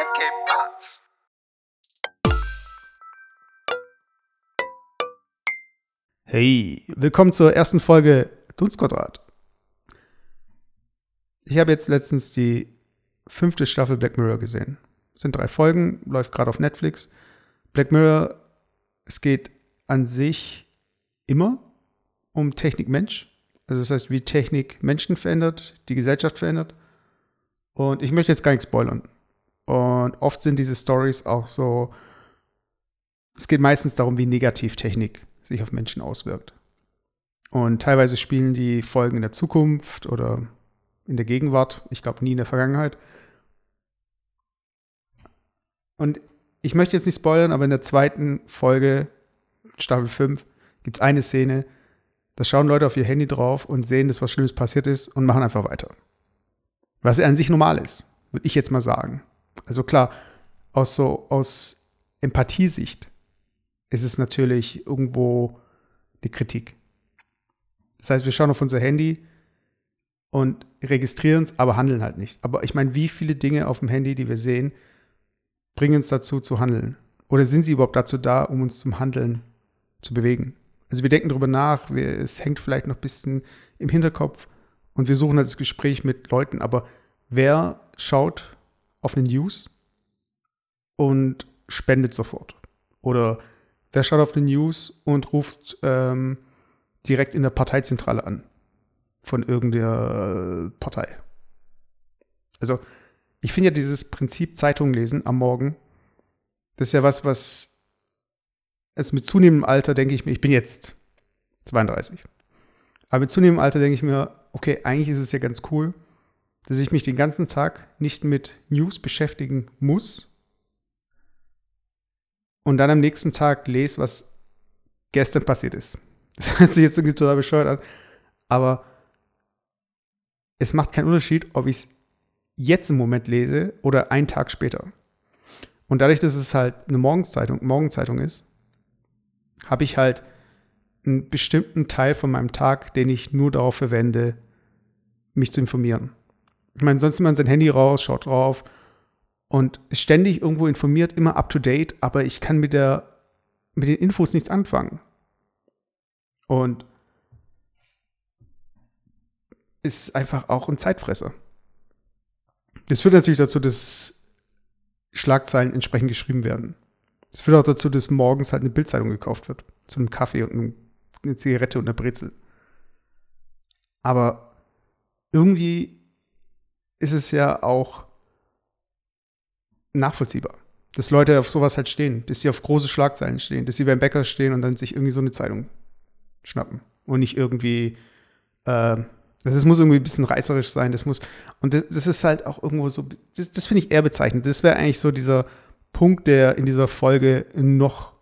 ¿Qué pasa? Hey, willkommen zur ersten Folge Dunstquadrat. Ich habe jetzt letztens die fünfte Staffel Black Mirror gesehen. Es sind drei Folgen, läuft gerade auf Netflix. Black Mirror, es geht an sich immer um Technik-Mensch. Also das heißt, wie Technik Menschen verändert, die Gesellschaft verändert. Und ich möchte jetzt gar nicht spoilern. Und oft sind diese Stories auch so, es geht meistens darum, wie negativ Technik sich auf Menschen auswirkt. Und teilweise spielen die Folgen in der Zukunft oder in der Gegenwart, ich glaube nie in der Vergangenheit. Und ich möchte jetzt nicht spoilern, aber in der zweiten Folge, Staffel 5, gibt es eine Szene, da schauen Leute auf ihr Handy drauf und sehen, dass was Schlimmes passiert ist und machen einfach weiter. Was ja an sich normal ist, würde ich jetzt mal sagen. Also klar, aus so aus Empathiesicht ist es natürlich irgendwo die Kritik. Das heißt, wir schauen auf unser Handy und registrieren es, aber handeln halt nicht. Aber ich meine, wie viele Dinge auf dem Handy, die wir sehen, bringen uns dazu zu handeln? Oder sind sie überhaupt dazu da, um uns zum Handeln zu bewegen? Also wir denken darüber nach, wir, es hängt vielleicht noch ein bisschen im Hinterkopf und wir suchen halt das Gespräch mit Leuten, aber wer schaut auf eine News und spendet sofort? Oder wer schaut auf eine News und ruft ähm, direkt in der Parteizentrale an von irgendeiner Partei? Also ich finde ja dieses Prinzip Zeitung lesen am Morgen, das ist ja was, was es mit zunehmendem Alter denke ich mir, ich bin jetzt 32. Aber mit zunehmendem Alter denke ich mir, okay, eigentlich ist es ja ganz cool, dass ich mich den ganzen Tag nicht mit News beschäftigen muss und dann am nächsten Tag lese, was gestern passiert ist. Das hört sich jetzt irgendwie total bescheuert an, aber es macht keinen Unterschied, ob ich es jetzt im Moment lese oder einen Tag später. Und dadurch, dass es halt eine Morgenzeitung, Morgenzeitung ist, habe ich halt einen bestimmten Teil von meinem Tag, den ich nur darauf verwende, mich zu informieren. Ich meine, sonst nimmt man sein Handy raus, schaut drauf und ist ständig irgendwo informiert, immer up to date, aber ich kann mit der mit den Infos nichts anfangen. Und ist einfach auch ein Zeitfresser. Das führt natürlich dazu, dass Schlagzeilen entsprechend geschrieben werden. Das führt auch dazu, dass morgens halt eine Bildzeitung gekauft wird. Zu einem Kaffee und eine Zigarette und eine Brezel. Aber irgendwie ist es ja auch nachvollziehbar, dass Leute auf sowas halt stehen, dass sie auf große Schlagzeilen stehen, dass sie beim Bäcker stehen und dann sich irgendwie so eine Zeitung schnappen und nicht irgendwie äh, das, das muss irgendwie ein bisschen reißerisch sein, das muss und das, das ist halt auch irgendwo so das, das finde ich eher bezeichnend. Das wäre eigentlich so dieser Punkt, der in dieser Folge noch,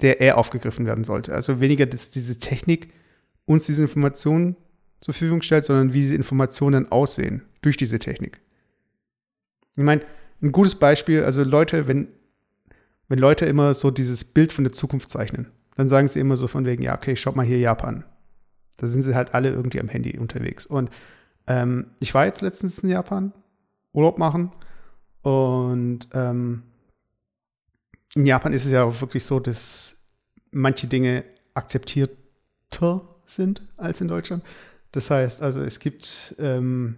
der eher aufgegriffen werden sollte. Also weniger, dass diese Technik uns diese Informationen zur Verfügung stellt, sondern wie diese Informationen aussehen durch diese Technik. Ich meine, ein gutes Beispiel, also Leute, wenn, wenn Leute immer so dieses Bild von der Zukunft zeichnen, dann sagen sie immer so von wegen, ja, okay, schaut mal hier Japan. Da sind sie halt alle irgendwie am Handy unterwegs. Und ähm, ich war jetzt letztens in Japan, Urlaub machen und ähm, in Japan ist es ja auch wirklich so, dass manche Dinge akzeptierter sind als in Deutschland. Das heißt, also es gibt, ähm,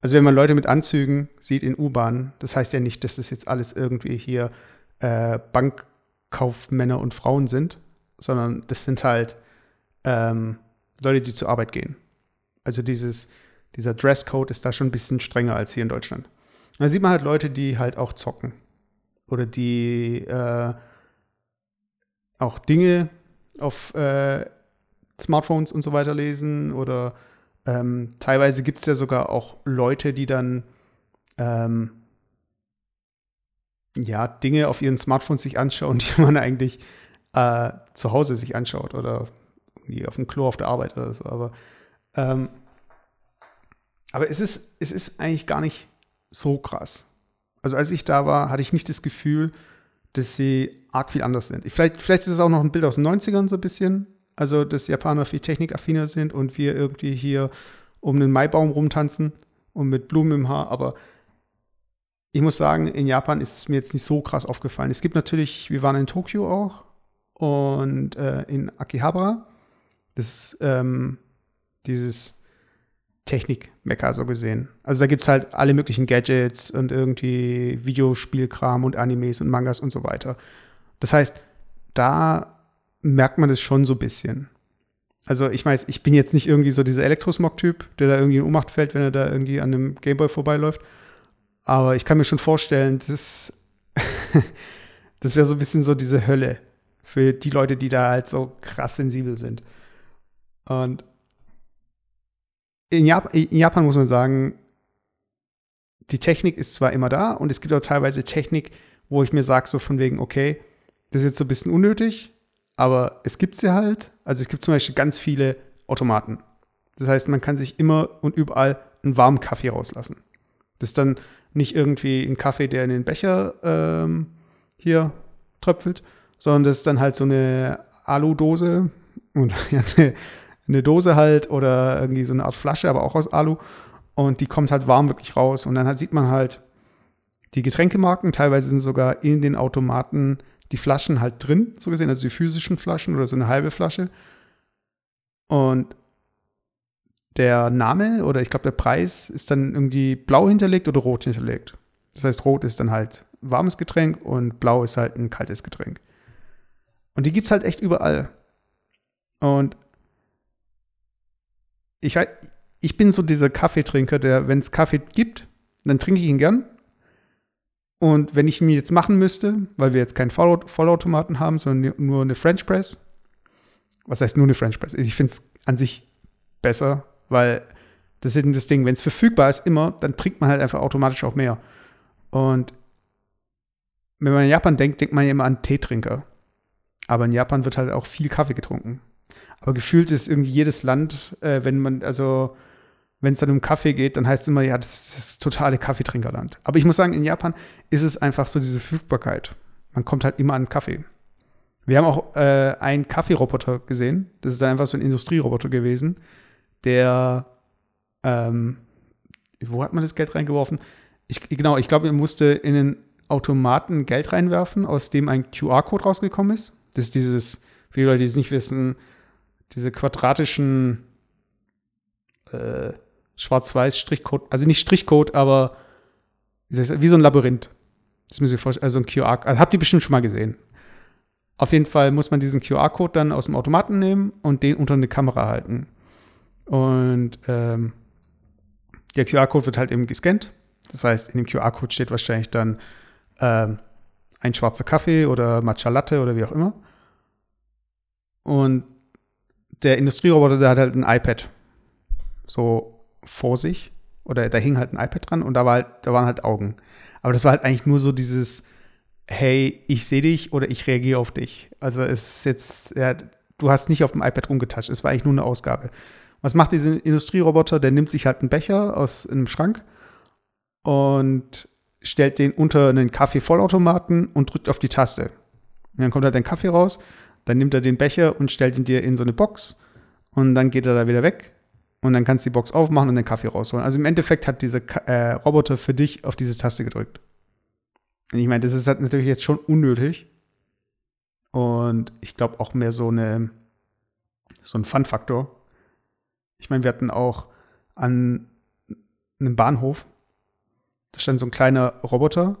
also wenn man Leute mit Anzügen sieht in U-Bahnen, das heißt ja nicht, dass das jetzt alles irgendwie hier äh, Bankkaufmänner und Frauen sind, sondern das sind halt ähm, Leute, die zur Arbeit gehen. Also dieses, dieser Dresscode ist da schon ein bisschen strenger als hier in Deutschland. Und dann sieht man halt Leute, die halt auch zocken. Oder die äh, auch Dinge auf äh, Smartphones und so weiter lesen. Oder ähm, teilweise gibt es ja sogar auch Leute, die dann ähm, ja, Dinge auf ihren Smartphones sich anschauen, die man eigentlich äh, zu Hause sich anschaut oder wie auf dem Klo auf der Arbeit oder so. Aber, ähm, aber es, ist, es ist eigentlich gar nicht so krass. Also als ich da war, hatte ich nicht das Gefühl, dass sie arg viel anders sind. Vielleicht, vielleicht ist es auch noch ein Bild aus den 90ern so ein bisschen. Also, dass Japaner viel technikaffiner sind und wir irgendwie hier um einen Maibaum rumtanzen und mit Blumen im Haar. Aber ich muss sagen, in Japan ist es mir jetzt nicht so krass aufgefallen. Es gibt natürlich, wir waren in Tokio auch und äh, in Akihabara. Das ist ähm, dieses Technik-Mecker so gesehen. Also da gibt es halt alle möglichen Gadgets und irgendwie Videospielkram und Animes und Mangas und so weiter. Das heißt, da merkt man das schon so ein bisschen. Also ich weiß, ich bin jetzt nicht irgendwie so dieser Elektrosmog-Typ, der da irgendwie in Ohnmacht fällt, wenn er da irgendwie an einem Gameboy vorbeiläuft. Aber ich kann mir schon vorstellen, das, das wäre so ein bisschen so diese Hölle für die Leute, die da halt so krass sensibel sind. Und in Japan, in Japan muss man sagen, die Technik ist zwar immer da und es gibt auch teilweise Technik, wo ich mir sage, so von wegen, okay, das ist jetzt so ein bisschen unnötig, aber es gibt sie halt. Also es gibt zum Beispiel ganz viele Automaten. Das heißt, man kann sich immer und überall einen warmen Kaffee rauslassen. Das ist dann nicht irgendwie ein Kaffee, der in den Becher ähm, hier tröpfelt, sondern das ist dann halt so eine Alu-Dose und ja, eine, eine Dose halt oder irgendwie so eine Art Flasche, aber auch aus Alu. Und die kommt halt warm wirklich raus. Und dann halt sieht man halt die Getränkemarken. Teilweise sind sogar in den Automaten die Flaschen halt drin, so gesehen, also die physischen Flaschen oder so eine halbe Flasche. Und der Name oder ich glaube der Preis ist dann irgendwie blau hinterlegt oder rot hinterlegt. Das heißt, rot ist dann halt warmes Getränk und blau ist halt ein kaltes Getränk. Und die gibt es halt echt überall. Und ich, ich bin so dieser Kaffeetrinker, der, wenn es Kaffee gibt, dann trinke ich ihn gern. Und wenn ich ihn jetzt machen müsste, weil wir jetzt keinen Vollautomaten haben, sondern nur eine French Press, was heißt nur eine French Press? Ich finde es an sich besser, weil das ist eben das Ding, wenn es verfügbar ist immer, dann trinkt man halt einfach automatisch auch mehr. Und wenn man in Japan denkt, denkt man ja immer an Teetrinker. Aber in Japan wird halt auch viel Kaffee getrunken. Aber gefühlt ist irgendwie jedes Land, äh, wenn man, also wenn es dann um Kaffee geht, dann heißt es immer, ja, das ist das totale Kaffeetrinkerland. Aber ich muss sagen, in Japan ist es einfach so diese Verfügbarkeit. Man kommt halt immer an Kaffee. Wir haben auch äh, einen Kaffeeroboter gesehen. Das ist dann einfach so ein Industrieroboter gewesen, der, ähm, wo hat man das Geld reingeworfen? Ich, genau, ich glaube, er musste in den Automaten Geld reinwerfen, aus dem ein QR-Code rausgekommen ist. Das ist dieses, für die Leute, die es nicht wissen, diese quadratischen äh, schwarz-weiß Strichcode, also nicht Strichcode, aber wie, so ein Labyrinth. Das müssen Sie vorstellen, also ein QR, also habt ihr bestimmt schon mal gesehen. Auf jeden Fall muss man diesen QR-Code dann aus dem Automaten nehmen und den unter eine Kamera halten. Und ähm, der QR-Code wird halt eben gescannt. Das heißt, in dem QR-Code steht wahrscheinlich dann ähm, ein schwarzer Kaffee oder Matcha Latte oder wie auch immer. Und der Industrieroboter, der hat halt ein iPad so vor sich oder da hing halt ein iPad dran und da, war halt, da waren halt Augen. Aber das war halt eigentlich nur so dieses, hey, ich sehe dich oder ich reagiere auf dich. Also es ist jetzt, ja, du hast nicht auf dem iPad rumgetatscht, es war eigentlich nur eine Ausgabe. Was macht dieser Industrieroboter? Der nimmt sich halt einen Becher aus einem Schrank und stellt den unter einen Kaffeevollautomaten und drückt auf die Taste. Und dann kommt halt dein Kaffee raus, dann nimmt er den Becher und stellt ihn dir in so eine Box und dann geht er da wieder weg und dann kannst du die Box aufmachen und den Kaffee rausholen. Also im Endeffekt hat dieser äh, Roboter für dich auf diese Taste gedrückt. Und ich meine, das ist halt natürlich jetzt schon unnötig. Und ich glaube auch mehr so eine so ein Fun-Faktor. Ich meine, wir hatten auch an einem Bahnhof, da stand so ein kleiner Roboter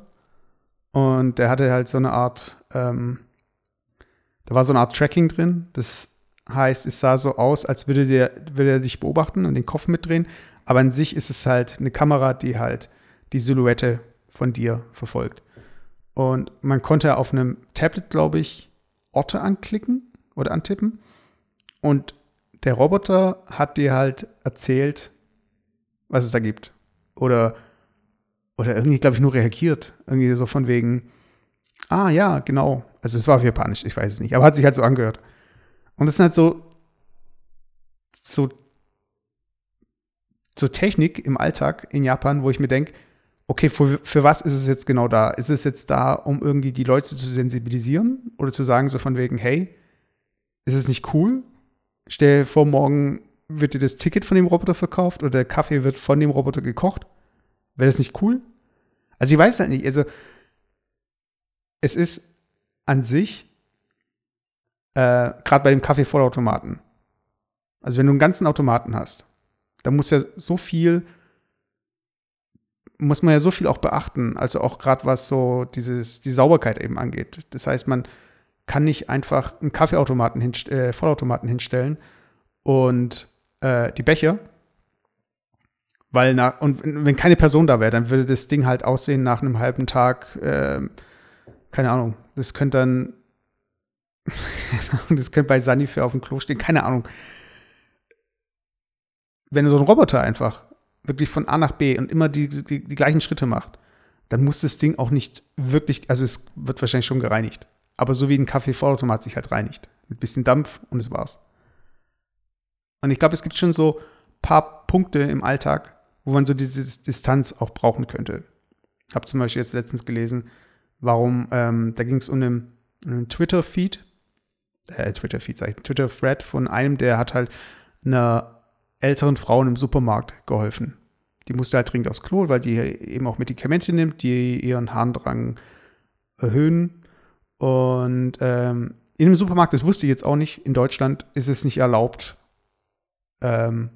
und der hatte halt so eine Art, ähm, da war so eine Art Tracking drin. Das heißt, es sah so aus, als würde der, würde er dich beobachten und den Kopf mitdrehen. Aber an sich ist es halt eine Kamera, die halt die Silhouette von dir verfolgt. Und man konnte auf einem Tablet, glaube ich, Orte anklicken oder antippen. Und der Roboter hat dir halt erzählt, was es da gibt. Oder, oder irgendwie, glaube ich, nur reagiert. Irgendwie so von wegen, ah ja, genau. Also es war auf Japanisch, ich weiß es nicht, aber hat sich halt so angehört. Und das sind halt so, so, so Technik im Alltag in Japan, wo ich mir denke, okay, für, für was ist es jetzt genau da? Ist es jetzt da, um irgendwie die Leute zu sensibilisieren oder zu sagen, so von wegen, hey, ist es nicht cool? Stell dir vor, morgen wird dir das Ticket von dem Roboter verkauft oder der Kaffee wird von dem Roboter gekocht. Wäre das nicht cool? Also ich weiß halt nicht, also es ist an sich, äh, gerade bei dem Kaffeevollautomaten, also wenn du einen ganzen Automaten hast, dann muss ja so viel, muss man ja so viel auch beachten, also auch gerade was so dieses, die Sauberkeit eben angeht. Das heißt, man kann nicht einfach einen Kaffeeautomaten, hinst äh, Vollautomaten hinstellen und äh, die Becher, weil nach, und wenn keine Person da wäre, dann würde das Ding halt aussehen nach einem halben Tag, äh, keine Ahnung, das könnte dann, das könnte bei Sanifair auf dem Klo stehen, keine Ahnung. Wenn so ein Roboter einfach wirklich von A nach B und immer die, die, die gleichen Schritte macht, dann muss das Ding auch nicht wirklich, also es wird wahrscheinlich schon gereinigt. Aber so wie ein Kaffee-Vollautomat sich halt reinigt. Mit bisschen Dampf und es war's. Und ich glaube, es gibt schon so ein paar Punkte im Alltag, wo man so diese Distanz auch brauchen könnte. Ich habe zum Beispiel jetzt letztens gelesen, warum, ähm, da ging es um einen, einen Twitter-Feed, äh, Twitter-Feed, sag ich, Twitter-Thread von einem, der hat halt einer älteren Frau im Supermarkt geholfen. Die musste halt dringend aufs Klo, weil die eben auch Medikamente nimmt, die ihren Harndrang erhöhen. Und ähm, in einem Supermarkt, das wusste ich jetzt auch nicht, in Deutschland ist es nicht erlaubt, ähm,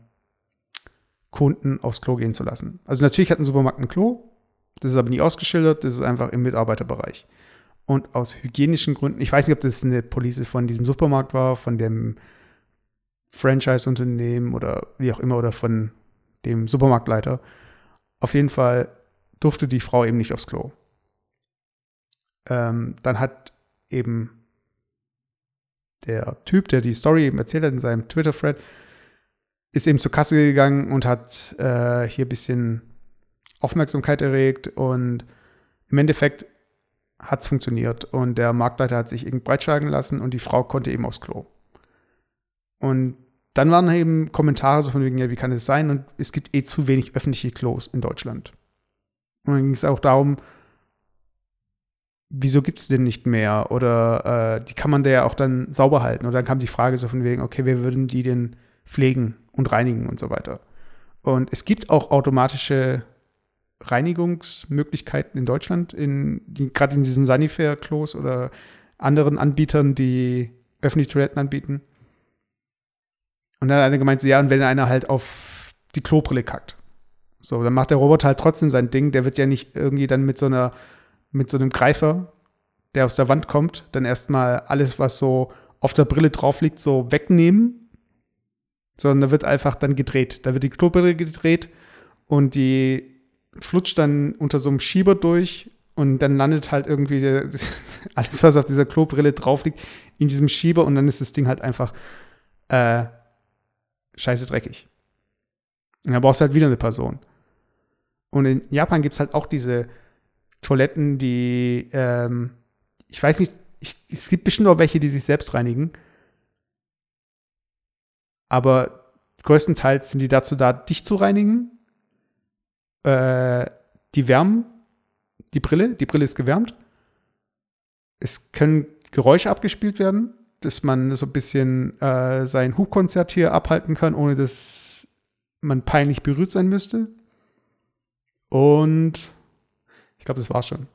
Kunden aufs Klo gehen zu lassen. Also natürlich hat ein Supermarkt ein Klo, das ist aber nie ausgeschildert, das ist einfach im Mitarbeiterbereich. Und aus hygienischen Gründen, ich weiß nicht, ob das eine Police von diesem Supermarkt war, von dem Franchise-Unternehmen oder wie auch immer oder von dem Supermarktleiter. Auf jeden Fall durfte die Frau eben nicht aufs Klo. Ähm, dann hat eben der Typ, der die Story eben erzählt hat in seinem Twitter-Thread, ist eben zur Kasse gegangen und hat äh, hier ein bisschen Aufmerksamkeit erregt und im Endeffekt hat es funktioniert und der Marktleiter hat sich irgendwie breitschlagen lassen und die Frau konnte eben aufs Klo. Und dann waren eben Kommentare so von wegen, ja, wie kann das sein? Und es gibt eh zu wenig öffentliche Klos in Deutschland. Und dann ging es auch darum, wieso gibt es denn nicht mehr? Oder äh, die kann man da ja auch dann sauber halten. Und dann kam die Frage so von wegen, okay, wer würden die denn pflegen und reinigen und so weiter. Und es gibt auch automatische Reinigungsmöglichkeiten in Deutschland, in, gerade in diesen Sanifair-Klos oder anderen Anbietern, die öffentliche Toiletten anbieten. Und dann hat einer gemeint, ja, und wenn einer halt auf die Klobrille kackt. So, dann macht der Roboter halt trotzdem sein Ding. Der wird ja nicht irgendwie dann mit so einer, mit so einem Greifer, der aus der Wand kommt, dann erstmal alles, was so auf der Brille drauf liegt, so wegnehmen sondern da wird einfach dann gedreht. Da wird die Klobrille gedreht und die flutscht dann unter so einem Schieber durch und dann landet halt irgendwie der, alles, was auf dieser Klobrille drauf liegt, in diesem Schieber und dann ist das Ding halt einfach äh, scheiße dreckig. Und dann brauchst du halt wieder eine Person. Und in Japan gibt es halt auch diese Toiletten, die, ähm, ich weiß nicht, ich, es gibt bestimmt auch welche, die sich selbst reinigen aber größtenteils sind die dazu da, dich zu reinigen. Äh, die wärmen die Brille, die Brille ist gewärmt. Es können Geräusche abgespielt werden, dass man so ein bisschen äh, sein Hubkonzert hier abhalten kann, ohne dass man peinlich berührt sein müsste. Und ich glaube, das war's schon.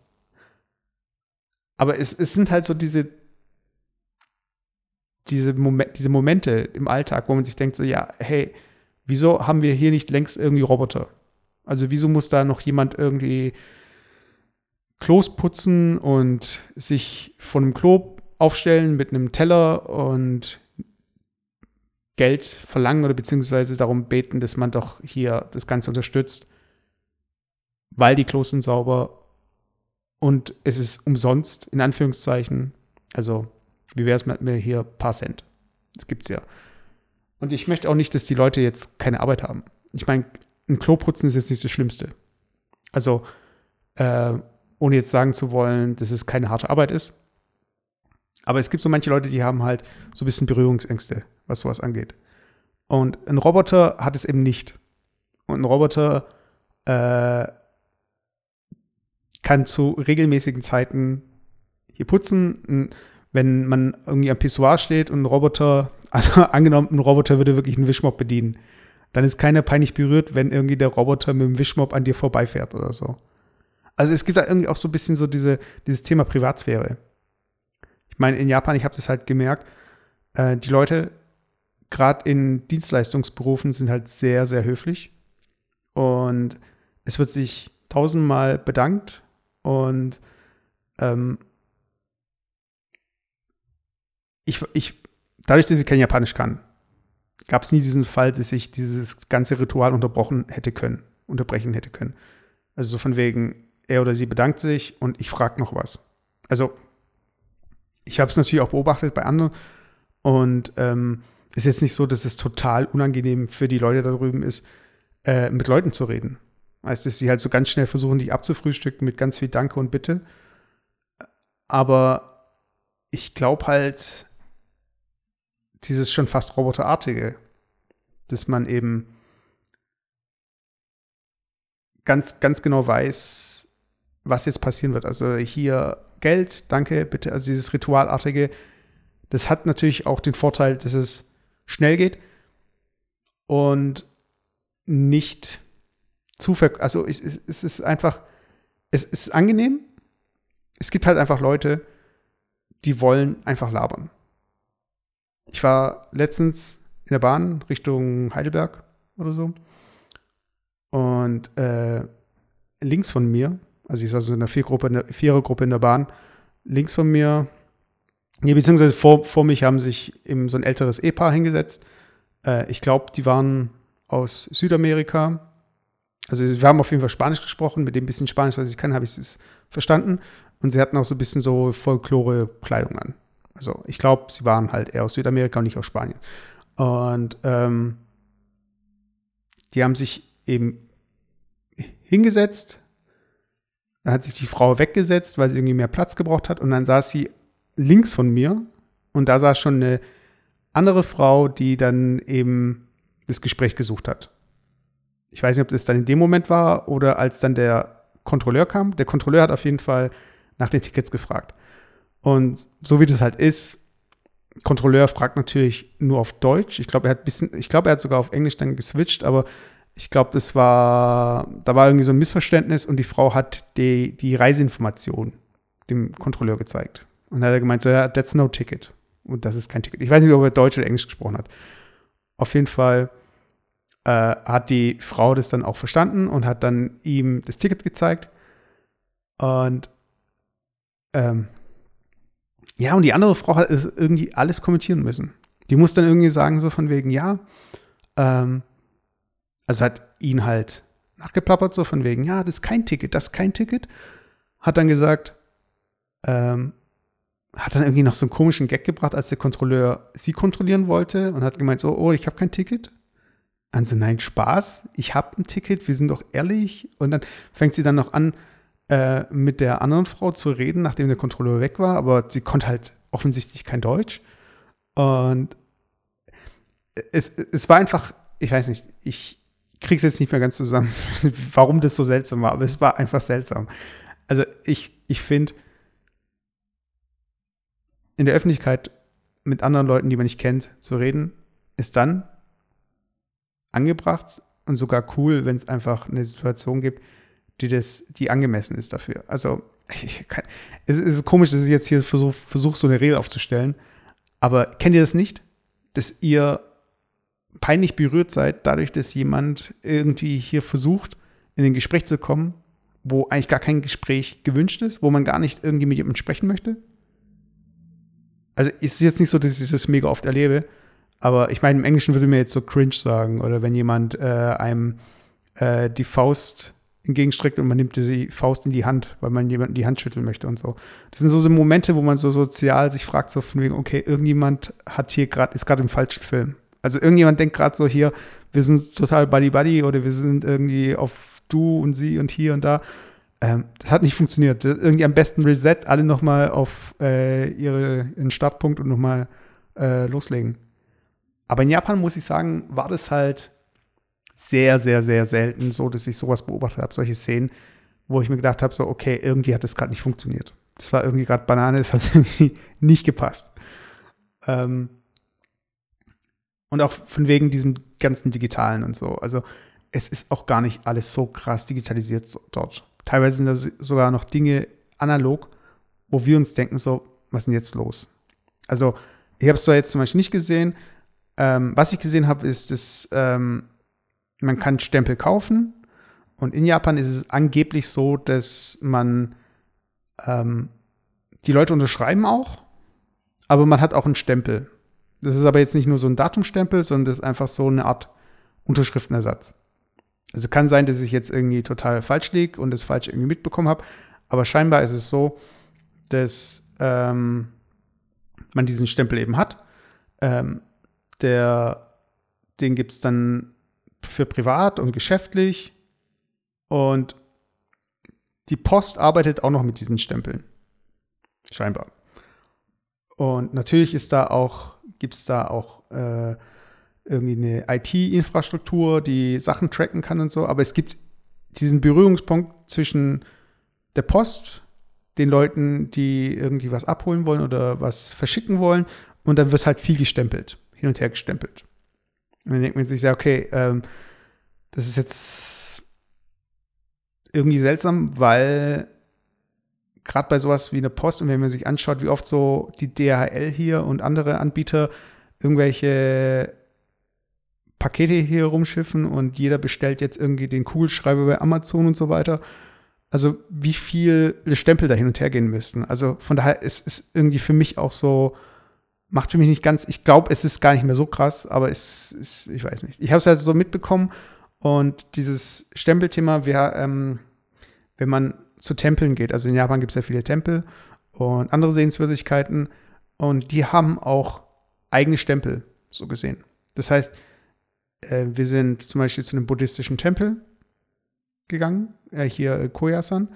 Aber es, es sind halt so diese diese, Moment, diese Momente im Alltag, wo man sich denkt, so, ja, hey, wieso haben wir hier nicht längst irgendwie Roboter? Also wieso muss da noch jemand irgendwie Klos putzen und sich von einem Klo aufstellen mit einem Teller und Geld verlangen oder beziehungsweise darum beten, dass man doch hier das Ganze unterstützt, weil die Klos sind sauber und es ist umsonst, in Anführungszeichen. Also wie wäre es mit mir hier paar Cent? Das gibt's ja. Und ich möchte auch nicht, dass die Leute jetzt keine Arbeit haben. Ich meine, ein Klo putzen ist jetzt nicht das Schlimmste. Also, äh, ohne jetzt sagen zu wollen, dass es keine harte Arbeit ist. Aber es gibt so manche Leute, die haben halt so ein bisschen Berührungsängste, was sowas angeht. Und ein Roboter hat es eben nicht. Und ein Roboter äh, kann zu regelmäßigen Zeiten hier putzen. Wenn man irgendwie am Pissoir steht und ein Roboter, also angenommen, ein Roboter würde wirklich einen Wischmopp bedienen, dann ist keiner peinlich berührt, wenn irgendwie der Roboter mit dem Wischmopp an dir vorbeifährt oder so. Also es gibt da irgendwie auch so ein bisschen so diese, dieses Thema Privatsphäre. Ich meine, in Japan, ich habe das halt gemerkt, äh, die Leute, gerade in Dienstleistungsberufen, sind halt sehr, sehr höflich. Und es wird sich tausendmal bedankt und ähm, ich, ich, dadurch, dass ich kein Japanisch kann, gab es nie diesen Fall, dass ich dieses ganze Ritual unterbrochen hätte können, unterbrechen hätte können. Also so von wegen, er oder sie bedankt sich und ich frage noch was. Also ich habe es natürlich auch beobachtet bei anderen und ähm, ist jetzt nicht so, dass es total unangenehm für die Leute da drüben ist, äh, mit Leuten zu reden. Heißt, dass sie halt so ganz schnell versuchen, dich abzufrühstücken mit ganz viel Danke und Bitte. Aber ich glaube halt, dieses schon fast roboterartige, dass man eben ganz, ganz genau weiß, was jetzt passieren wird. Also hier Geld, danke, bitte. Also dieses Ritualartige, das hat natürlich auch den Vorteil, dass es schnell geht und nicht zu ver also es, es ist einfach, es ist angenehm. Es gibt halt einfach Leute, die wollen einfach labern. Ich war letztens in der Bahn Richtung Heidelberg oder so. Und äh, links von mir, also ich saß so in einer Vierergruppe in, Vierergruppe in der Bahn, links von mir, nee, beziehungsweise vor, vor mich haben sich eben so ein älteres Ehepaar hingesetzt. Äh, ich glaube, die waren aus Südamerika. Also wir haben auf jeden Fall Spanisch gesprochen. Mit dem bisschen Spanisch, was ich kann, habe ich es verstanden. Und sie hatten auch so ein bisschen so Folklore-Kleidung an. Also ich glaube, sie waren halt eher aus Südamerika und nicht aus Spanien. Und ähm, die haben sich eben hingesetzt. Dann hat sich die Frau weggesetzt, weil sie irgendwie mehr Platz gebraucht hat. Und dann saß sie links von mir. Und da saß schon eine andere Frau, die dann eben das Gespräch gesucht hat. Ich weiß nicht, ob das dann in dem Moment war oder als dann der Kontrolleur kam. Der Kontrolleur hat auf jeden Fall nach den Tickets gefragt. Und so wie das halt ist, Kontrolleur fragt natürlich nur auf Deutsch. Ich glaube, er hat bisschen, ich glaube, er hat sogar auf Englisch dann geswitcht, aber ich glaube, das war, da war irgendwie so ein Missverständnis und die Frau hat die, die Reiseinformation dem Kontrolleur gezeigt. Und dann hat er gemeint, so, ja, that's no ticket. Und das ist kein Ticket. Ich weiß nicht, ob er Deutsch oder Englisch gesprochen hat. Auf jeden Fall äh, hat die Frau das dann auch verstanden und hat dann ihm das Ticket gezeigt. Und ähm, ja, und die andere Frau hat irgendwie alles kommentieren müssen. Die muss dann irgendwie sagen, so von wegen, ja, ähm, also hat ihn halt nachgeplappert, so von wegen, ja, das ist kein Ticket, das ist kein Ticket. Hat dann gesagt, ähm, hat dann irgendwie noch so einen komischen Gag gebracht, als der Kontrolleur sie kontrollieren wollte und hat gemeint, so, oh, ich habe kein Ticket. Also nein, Spaß, ich habe ein Ticket, wir sind doch ehrlich. Und dann fängt sie dann noch an, äh, mit der anderen Frau zu reden, nachdem der Kontrolleur weg war, aber sie konnte halt offensichtlich kein Deutsch. Und es, es war einfach, ich weiß nicht, ich krieg's jetzt nicht mehr ganz zusammen, warum das so seltsam war, aber es war einfach seltsam. Also ich, ich finde, in der Öffentlichkeit mit anderen Leuten, die man nicht kennt, zu reden, ist dann angebracht und sogar cool, wenn es einfach eine Situation gibt, die das, die angemessen ist dafür. Also kann, es, ist komisch, dass ich jetzt hier versuche, versuch, so eine Regel aufzustellen. Aber kennt ihr das nicht? Dass ihr peinlich berührt seid, dadurch, dass jemand irgendwie hier versucht, in ein Gespräch zu kommen, wo eigentlich gar kein Gespräch gewünscht ist, wo man gar nicht irgendwie mit jemandem sprechen möchte? Also ist es jetzt nicht so, dass ich das mega oft erlebe, aber ich meine, im Englischen würde mir jetzt so cringe sagen, oder wenn jemand äh, einem äh, die Faust entgegenstreckt und man nimmt die Faust in die Hand, weil man jemanden die Hand schütteln möchte und so. Das sind so, so Momente, wo man so sozial sich fragt, so von wegen, okay, irgendjemand hat hier gerade, ist gerade im falschen Film. Also irgendjemand denkt gerade so hier, wir sind total Buddy-Buddy oder wir sind irgendwie auf du und sie und hier und da. Ähm, das hat nicht funktioniert. Irgendwie am besten Reset, alle nochmal auf äh, ihre, ihren Startpunkt und nochmal äh, loslegen. Aber in Japan muss ich sagen, war das halt sehr, sehr, sehr selten so, dass ich sowas beobachtet habe, solche Szenen, wo ich mir gedacht habe, so, okay, irgendwie hat das gerade nicht funktioniert. Das war irgendwie gerade Banane, es hat irgendwie nicht gepasst. Ähm und auch von wegen diesem ganzen Digitalen und so. Also es ist auch gar nicht alles so krass digitalisiert dort. Teilweise sind da sogar noch Dinge analog, wo wir uns denken, so, was ist denn jetzt los? Also, ich habe es zwar jetzt zum Beispiel nicht gesehen. Ähm, was ich gesehen habe, ist, dass ähm, man kann Stempel kaufen. Und in Japan ist es angeblich so, dass man ähm, die Leute unterschreiben auch, aber man hat auch einen Stempel. Das ist aber jetzt nicht nur so ein Datumstempel, sondern das ist einfach so eine Art Unterschriftenersatz. Also kann sein, dass ich jetzt irgendwie total falsch liege und das falsch irgendwie mitbekommen habe, aber scheinbar ist es so, dass ähm, man diesen Stempel eben hat. Ähm, der, den gibt es dann für privat und geschäftlich und die Post arbeitet auch noch mit diesen Stempeln. Scheinbar. Und natürlich ist da auch, gibt es da auch äh, irgendwie eine IT-Infrastruktur, die Sachen tracken kann und so, aber es gibt diesen Berührungspunkt zwischen der Post, den Leuten, die irgendwie was abholen wollen oder was verschicken wollen, und dann wird halt viel gestempelt, hin und her gestempelt. Und dann denkt man sich, ja, okay, ähm, das ist jetzt irgendwie seltsam, weil gerade bei sowas wie eine Post und wenn man sich anschaut, wie oft so die DHL hier und andere Anbieter irgendwelche Pakete hier rumschiffen und jeder bestellt jetzt irgendwie den Kugelschreiber bei Amazon und so weiter. Also wie viel Stempel da hin und her gehen müssten. Also von daher ist es irgendwie für mich auch so, macht für mich nicht ganz, ich glaube, es ist gar nicht mehr so krass, aber es ist, ich weiß nicht. Ich habe es halt so mitbekommen und dieses Stempelthema, wir, ähm, wenn man zu Tempeln geht, also in Japan gibt es ja viele Tempel und andere Sehenswürdigkeiten und die haben auch eigene Stempel, so gesehen. Das heißt, äh, wir sind zum Beispiel zu einem buddhistischen Tempel gegangen, äh, hier äh, Koyasan.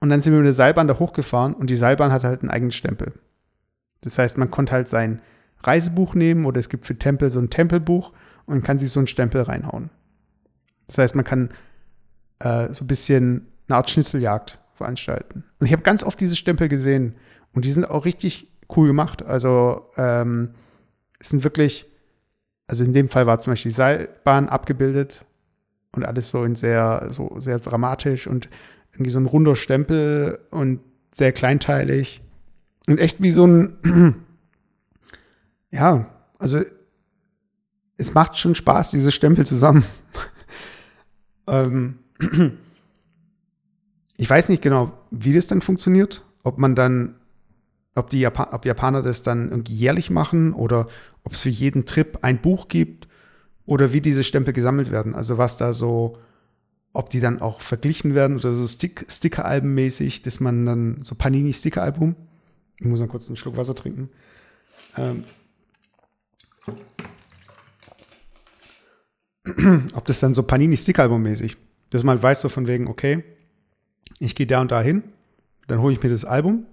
Und dann sind wir mit der Seilbahn da hochgefahren und die Seilbahn hatte halt einen eigenen Stempel. Das heißt, man konnte halt sein Reisebuch nehmen oder es gibt für Tempel so ein Tempelbuch und kann sich so einen Stempel reinhauen. Das heißt, man kann äh, so ein bisschen eine Art Schnitzeljagd veranstalten. Und ich habe ganz oft diese Stempel gesehen und die sind auch richtig cool gemacht. Also ähm, es sind wirklich, also in dem Fall war zum Beispiel die Seilbahn abgebildet und alles so in sehr, so sehr dramatisch und irgendwie so ein runder Stempel und sehr kleinteilig. Und echt wie so ein, ja, also es macht schon Spaß, diese Stempel zusammen. ähm, ich weiß nicht genau, wie das dann funktioniert, ob man dann ob die Japan ob Japaner das dann irgendwie jährlich machen oder ob es für jeden Trip ein Buch gibt oder wie diese Stempel gesammelt werden. Also was da so, ob die dann auch verglichen werden oder so Stick, Sticker-Alben mäßig, dass man dann so Panini-Sticker-Album. Ich muss mal kurz einen Schluck Wasser trinken. Ähm, ob das dann so Panini-Sticker-Album mäßig, dass man weiß so von wegen, okay, ich gehe da und da hin, dann hole ich mir das Album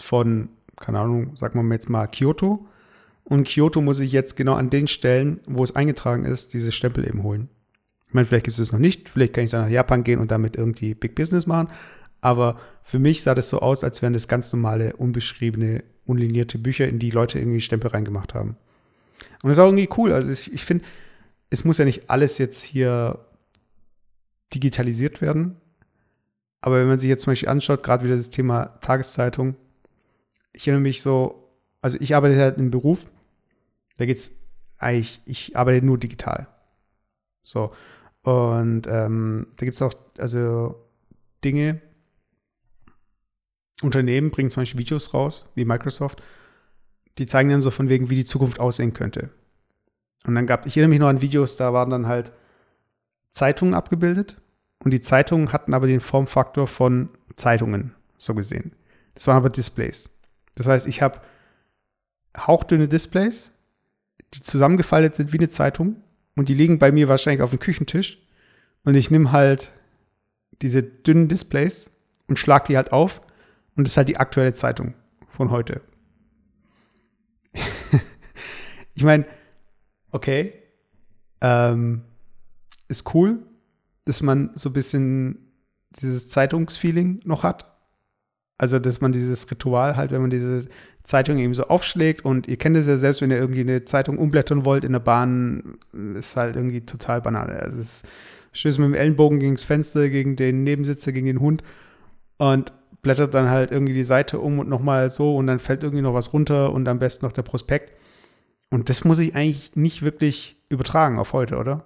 von, keine Ahnung, sagen wir jetzt mal Kyoto. Und Kyoto muss ich jetzt genau an den Stellen, wo es eingetragen ist, diese Stempel eben holen. Ich meine, vielleicht gibt es das noch nicht. Vielleicht kann ich dann nach Japan gehen und damit irgendwie Big Business machen. Aber für mich sah das so aus, als wären das ganz normale, unbeschriebene, unlinierte Bücher, in die Leute irgendwie Stempel reingemacht haben. Und das ist auch irgendwie cool. Also ich, ich finde, es muss ja nicht alles jetzt hier digitalisiert werden. Aber wenn man sich jetzt zum Beispiel anschaut, gerade wieder das Thema Tageszeitung, ich erinnere mich so, also ich arbeite halt im Beruf, da geht's eigentlich, ich arbeite nur digital. So. Und ähm, da gibt es auch, also Dinge, Unternehmen bringen zum Beispiel Videos raus, wie Microsoft, die zeigen dann so von wegen, wie die Zukunft aussehen könnte. Und dann gab, ich erinnere mich noch an Videos, da waren dann halt Zeitungen abgebildet und die Zeitungen hatten aber den Formfaktor von Zeitungen, so gesehen. Das waren aber Displays. Das heißt, ich habe hauchdünne Displays, die zusammengefaltet sind wie eine Zeitung und die liegen bei mir wahrscheinlich auf dem Küchentisch und ich nehme halt diese dünnen Displays und schlag die halt auf und das ist halt die aktuelle Zeitung von heute. ich meine, okay, ähm, ist cool, dass man so ein bisschen dieses Zeitungsfeeling noch hat. Also, dass man dieses Ritual halt, wenn man diese Zeitung eben so aufschlägt und ihr kennt es ja selbst, wenn ihr irgendwie eine Zeitung umblättern wollt in der Bahn, ist halt irgendwie total banal. Also es stößt mit dem Ellenbogen gegen das Fenster, gegen den Nebensitzer, gegen den Hund und blättert dann halt irgendwie die Seite um und nochmal so und dann fällt irgendwie noch was runter und am besten noch der Prospekt. Und das muss ich eigentlich nicht wirklich übertragen auf heute, oder?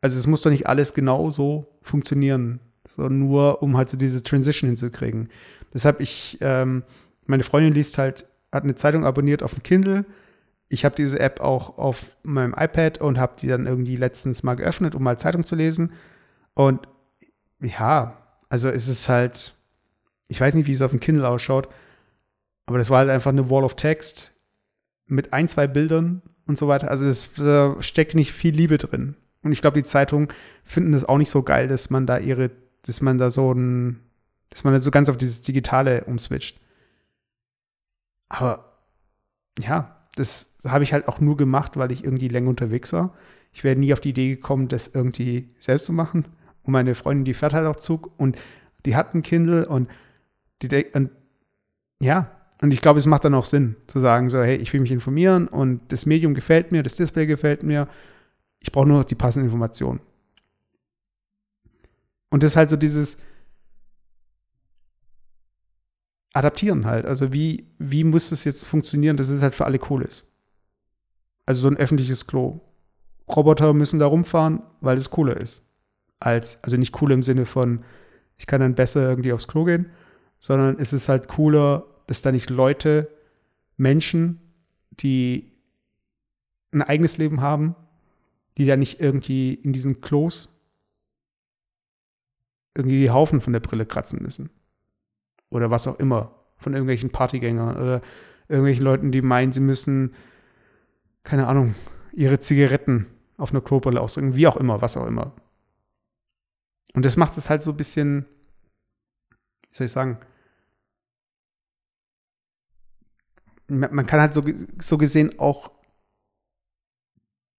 Also es muss doch nicht alles genau so funktionieren, sondern nur, um halt so diese Transition hinzukriegen. Deshalb ich, ähm, meine Freundin liest halt, hat eine Zeitung abonniert auf dem Kindle. Ich habe diese App auch auf meinem iPad und habe die dann irgendwie letztens mal geöffnet, um mal Zeitung zu lesen. Und ja, also es ist halt, ich weiß nicht, wie es auf dem Kindle ausschaut, aber das war halt einfach eine Wall of Text mit ein, zwei Bildern und so weiter. Also es da steckt nicht viel Liebe drin. Und ich glaube, die Zeitungen finden das auch nicht so geil, dass man da ihre, dass man da so ein, dass man da so ganz auf dieses Digitale umswitcht. Aber ja, das habe ich halt auch nur gemacht, weil ich irgendwie länger unterwegs war. Ich wäre nie auf die Idee gekommen, das irgendwie selbst zu machen. Und meine Freundin, die fährt halt auch Zug und die hat ein Kindle und die und ja, und ich glaube, es macht dann auch Sinn zu sagen, so, hey, ich will mich informieren und das Medium gefällt mir, das Display gefällt mir. Ich brauche nur noch die passenden Informationen. Und das ist halt so dieses Adaptieren halt. Also wie, wie muss das jetzt funktionieren, dass es halt für alle cool ist. Also so ein öffentliches Klo. Roboter müssen da rumfahren, weil es cooler ist. Als, also nicht cooler im Sinne von, ich kann dann besser irgendwie aufs Klo gehen, sondern es ist halt cooler, dass da nicht Leute, Menschen, die ein eigenes Leben haben, die da nicht irgendwie in diesen Klos irgendwie die Haufen von der Brille kratzen müssen. Oder was auch immer. Von irgendwelchen Partygängern oder irgendwelchen Leuten, die meinen, sie müssen, keine Ahnung, ihre Zigaretten auf einer Klobrille ausdrücken, wie auch immer, was auch immer. Und das macht es halt so ein bisschen, wie soll ich sagen, man kann halt so, so gesehen auch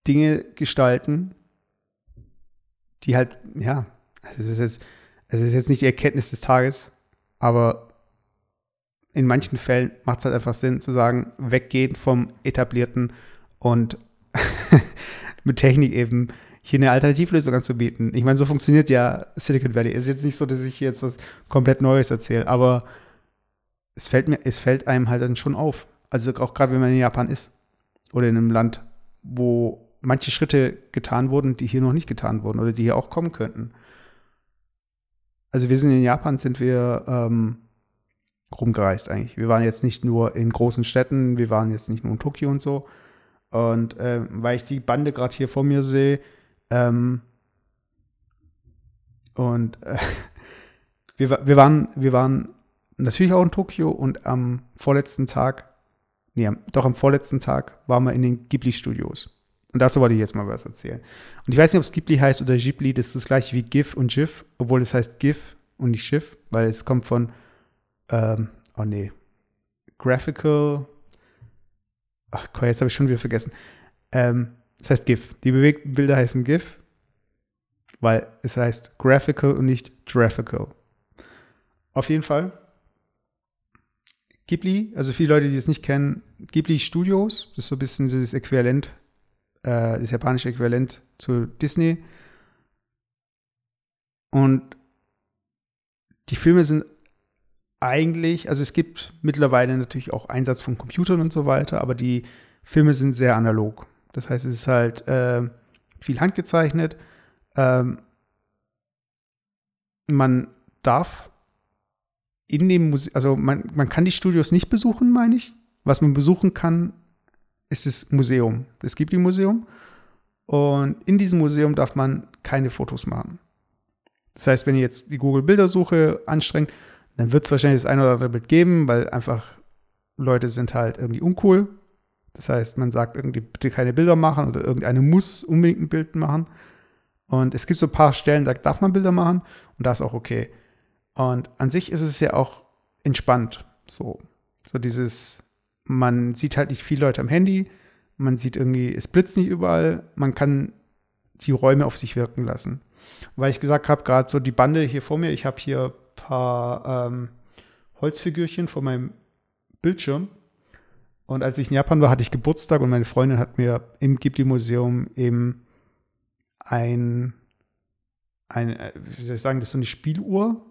Dinge gestalten, die halt, ja, es ist jetzt, es ist jetzt nicht die Erkenntnis des Tages, aber in manchen Fällen macht es halt einfach Sinn zu sagen, weggehen vom Etablierten und mit Technik eben hier eine Alternativlösung anzubieten. Ich meine, so funktioniert ja Silicon Valley. Es ist jetzt nicht so, dass ich hier jetzt was komplett Neues erzähle, aber es fällt mir, es fällt einem halt dann schon auf. Also auch gerade wenn man in Japan ist oder in einem Land, wo manche Schritte getan wurden, die hier noch nicht getan wurden oder die hier auch kommen könnten. Also wir sind in Japan, sind wir ähm, rumgereist eigentlich. Wir waren jetzt nicht nur in großen Städten, wir waren jetzt nicht nur in Tokio und so. Und äh, weil ich die Bande gerade hier vor mir sehe, ähm, und äh, wir, wir, waren, wir waren natürlich auch in Tokio und am vorletzten Tag nee, doch am vorletzten Tag waren wir in den Ghibli-Studios. Und dazu wollte ich jetzt mal was erzählen. Und ich weiß nicht, ob es Ghibli heißt oder Ghibli, das ist das gleiche wie GIF und GIF, obwohl es heißt GIF und nicht Schiff, weil es kommt von, ähm, oh nee, Graphical, ach Gott, jetzt habe ich schon wieder vergessen. Ähm, es heißt GIF. Die bewegten Bilder heißen GIF, weil es heißt Graphical und nicht Graphical. Auf jeden Fall Ghibli, also viele Leute, die es nicht kennen, Ghibli Studios, das ist so ein bisschen das Äquivalent, äh, das japanische Äquivalent zu Disney. Und die Filme sind eigentlich, also es gibt mittlerweile natürlich auch Einsatz von Computern und so weiter, aber die Filme sind sehr analog. Das heißt, es ist halt äh, viel handgezeichnet. Ähm, man darf in dem Museum, also man, man kann die Studios nicht besuchen, meine ich. Was man besuchen kann, ist das Museum, das Ghibli-Museum. Und in diesem Museum darf man keine Fotos machen. Das heißt, wenn ihr jetzt die Google-Bildersuche anstrengt, dann wird es wahrscheinlich das eine oder andere Bild geben, weil einfach Leute sind halt irgendwie uncool. Das heißt, man sagt irgendwie bitte keine Bilder machen oder irgendeine muss unbedingt ein Bild machen. Und es gibt so ein paar Stellen, da darf man Bilder machen und da ist auch okay. Und an sich ist es ja auch entspannt. So, so dieses, man sieht halt nicht viele Leute am Handy, man sieht irgendwie, es blitzt nicht überall, man kann die Räume auf sich wirken lassen. Weil ich gesagt habe, gerade so die Bande hier vor mir, ich habe hier ein paar ähm, Holzfigürchen vor meinem Bildschirm. Und als ich in Japan war, hatte ich Geburtstag und meine Freundin hat mir im Ghibli-Museum eben ein ein, äh, wie soll ich sagen, das ist so eine Spieluhr,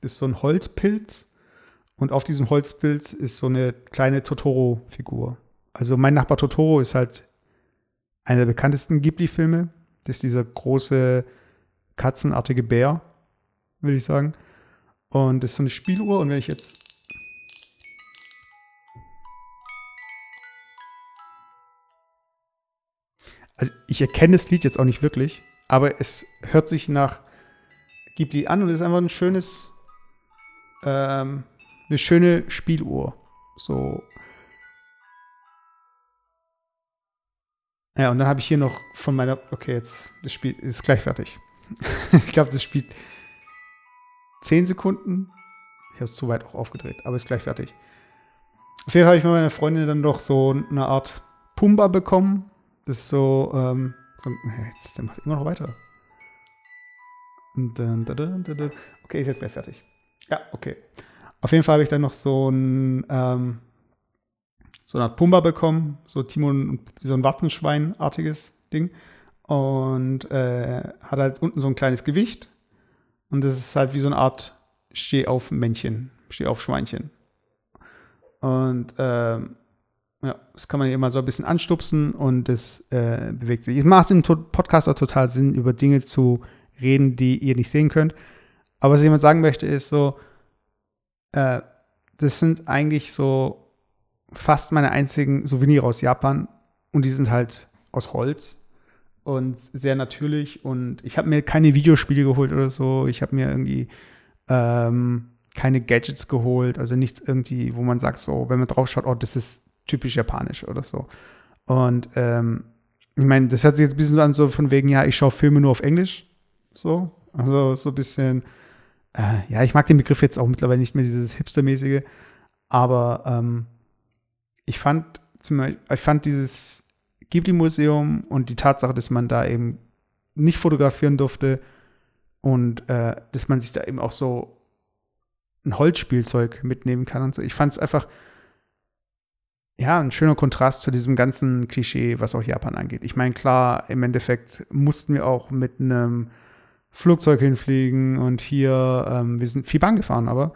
das ist so ein Holzpilz und auf diesem Holzpilz ist so eine kleine Totoro-Figur. Also mein Nachbar Totoro ist halt einer der bekanntesten Ghibli-Filme. Das ist dieser große katzenartige Bär, würde ich sagen. Und das ist so eine Spieluhr und wenn ich jetzt Also ich erkenne das Lied jetzt auch nicht wirklich, aber es hört sich nach Ghibli an und ist einfach ein schönes, ähm, eine schöne Spieluhr. So. Ja, und dann habe ich hier noch von meiner. Okay, jetzt, das Spiel ist gleich fertig. ich glaube, das spielt 10 Sekunden. Ich habe es zu weit auch aufgedreht, aber ist gleich fertig. Auf jeden Fall habe ich mit meiner Freundin dann doch so eine Art Pumba bekommen. Das ist so, ähm, so der macht immer noch weiter. Okay, ist jetzt gleich fertig. Ja, okay. Auf jeden Fall habe ich dann noch so ein, ähm, so eine Art Pumba bekommen, so Timon, so ein Wattenschwein-artiges Ding. Und äh, hat halt unten so ein kleines Gewicht. Und das ist halt wie so eine Art Steh-auf-Männchen, Steh-auf-Schweinchen. Und ähm, ja, das kann man immer so ein bisschen anstupsen und es äh, bewegt sich. Es macht im Podcast auch total Sinn, über Dinge zu reden, die ihr nicht sehen könnt. Aber was ich jemand sagen möchte, ist so, äh, das sind eigentlich so fast meine einzigen Souvenire aus Japan und die sind halt aus Holz und sehr natürlich und ich habe mir keine Videospiele geholt oder so. Ich habe mir irgendwie ähm, keine Gadgets geholt, also nichts irgendwie, wo man sagt so, wenn man drauf schaut, oh, das ist typisch japanisch oder so. Und ähm, ich meine, das hört sich jetzt ein bisschen so an, so von wegen, ja, ich schaue Filme nur auf Englisch. So. Also so ein bisschen, äh, ja, ich mag den Begriff jetzt auch mittlerweile nicht mehr, dieses Hipstermäßige. Aber ähm, ich fand zum Beispiel, ich fand dieses Ghibli-Museum und die Tatsache, dass man da eben nicht fotografieren durfte und äh, dass man sich da eben auch so ein Holzspielzeug mitnehmen kann und so. Ich fand es einfach ja, ein schöner Kontrast zu diesem ganzen Klischee, was auch Japan angeht. Ich meine, klar, im Endeffekt mussten wir auch mit einem Flugzeug hinfliegen und hier, ähm, wir sind viel Bahn gefahren, aber,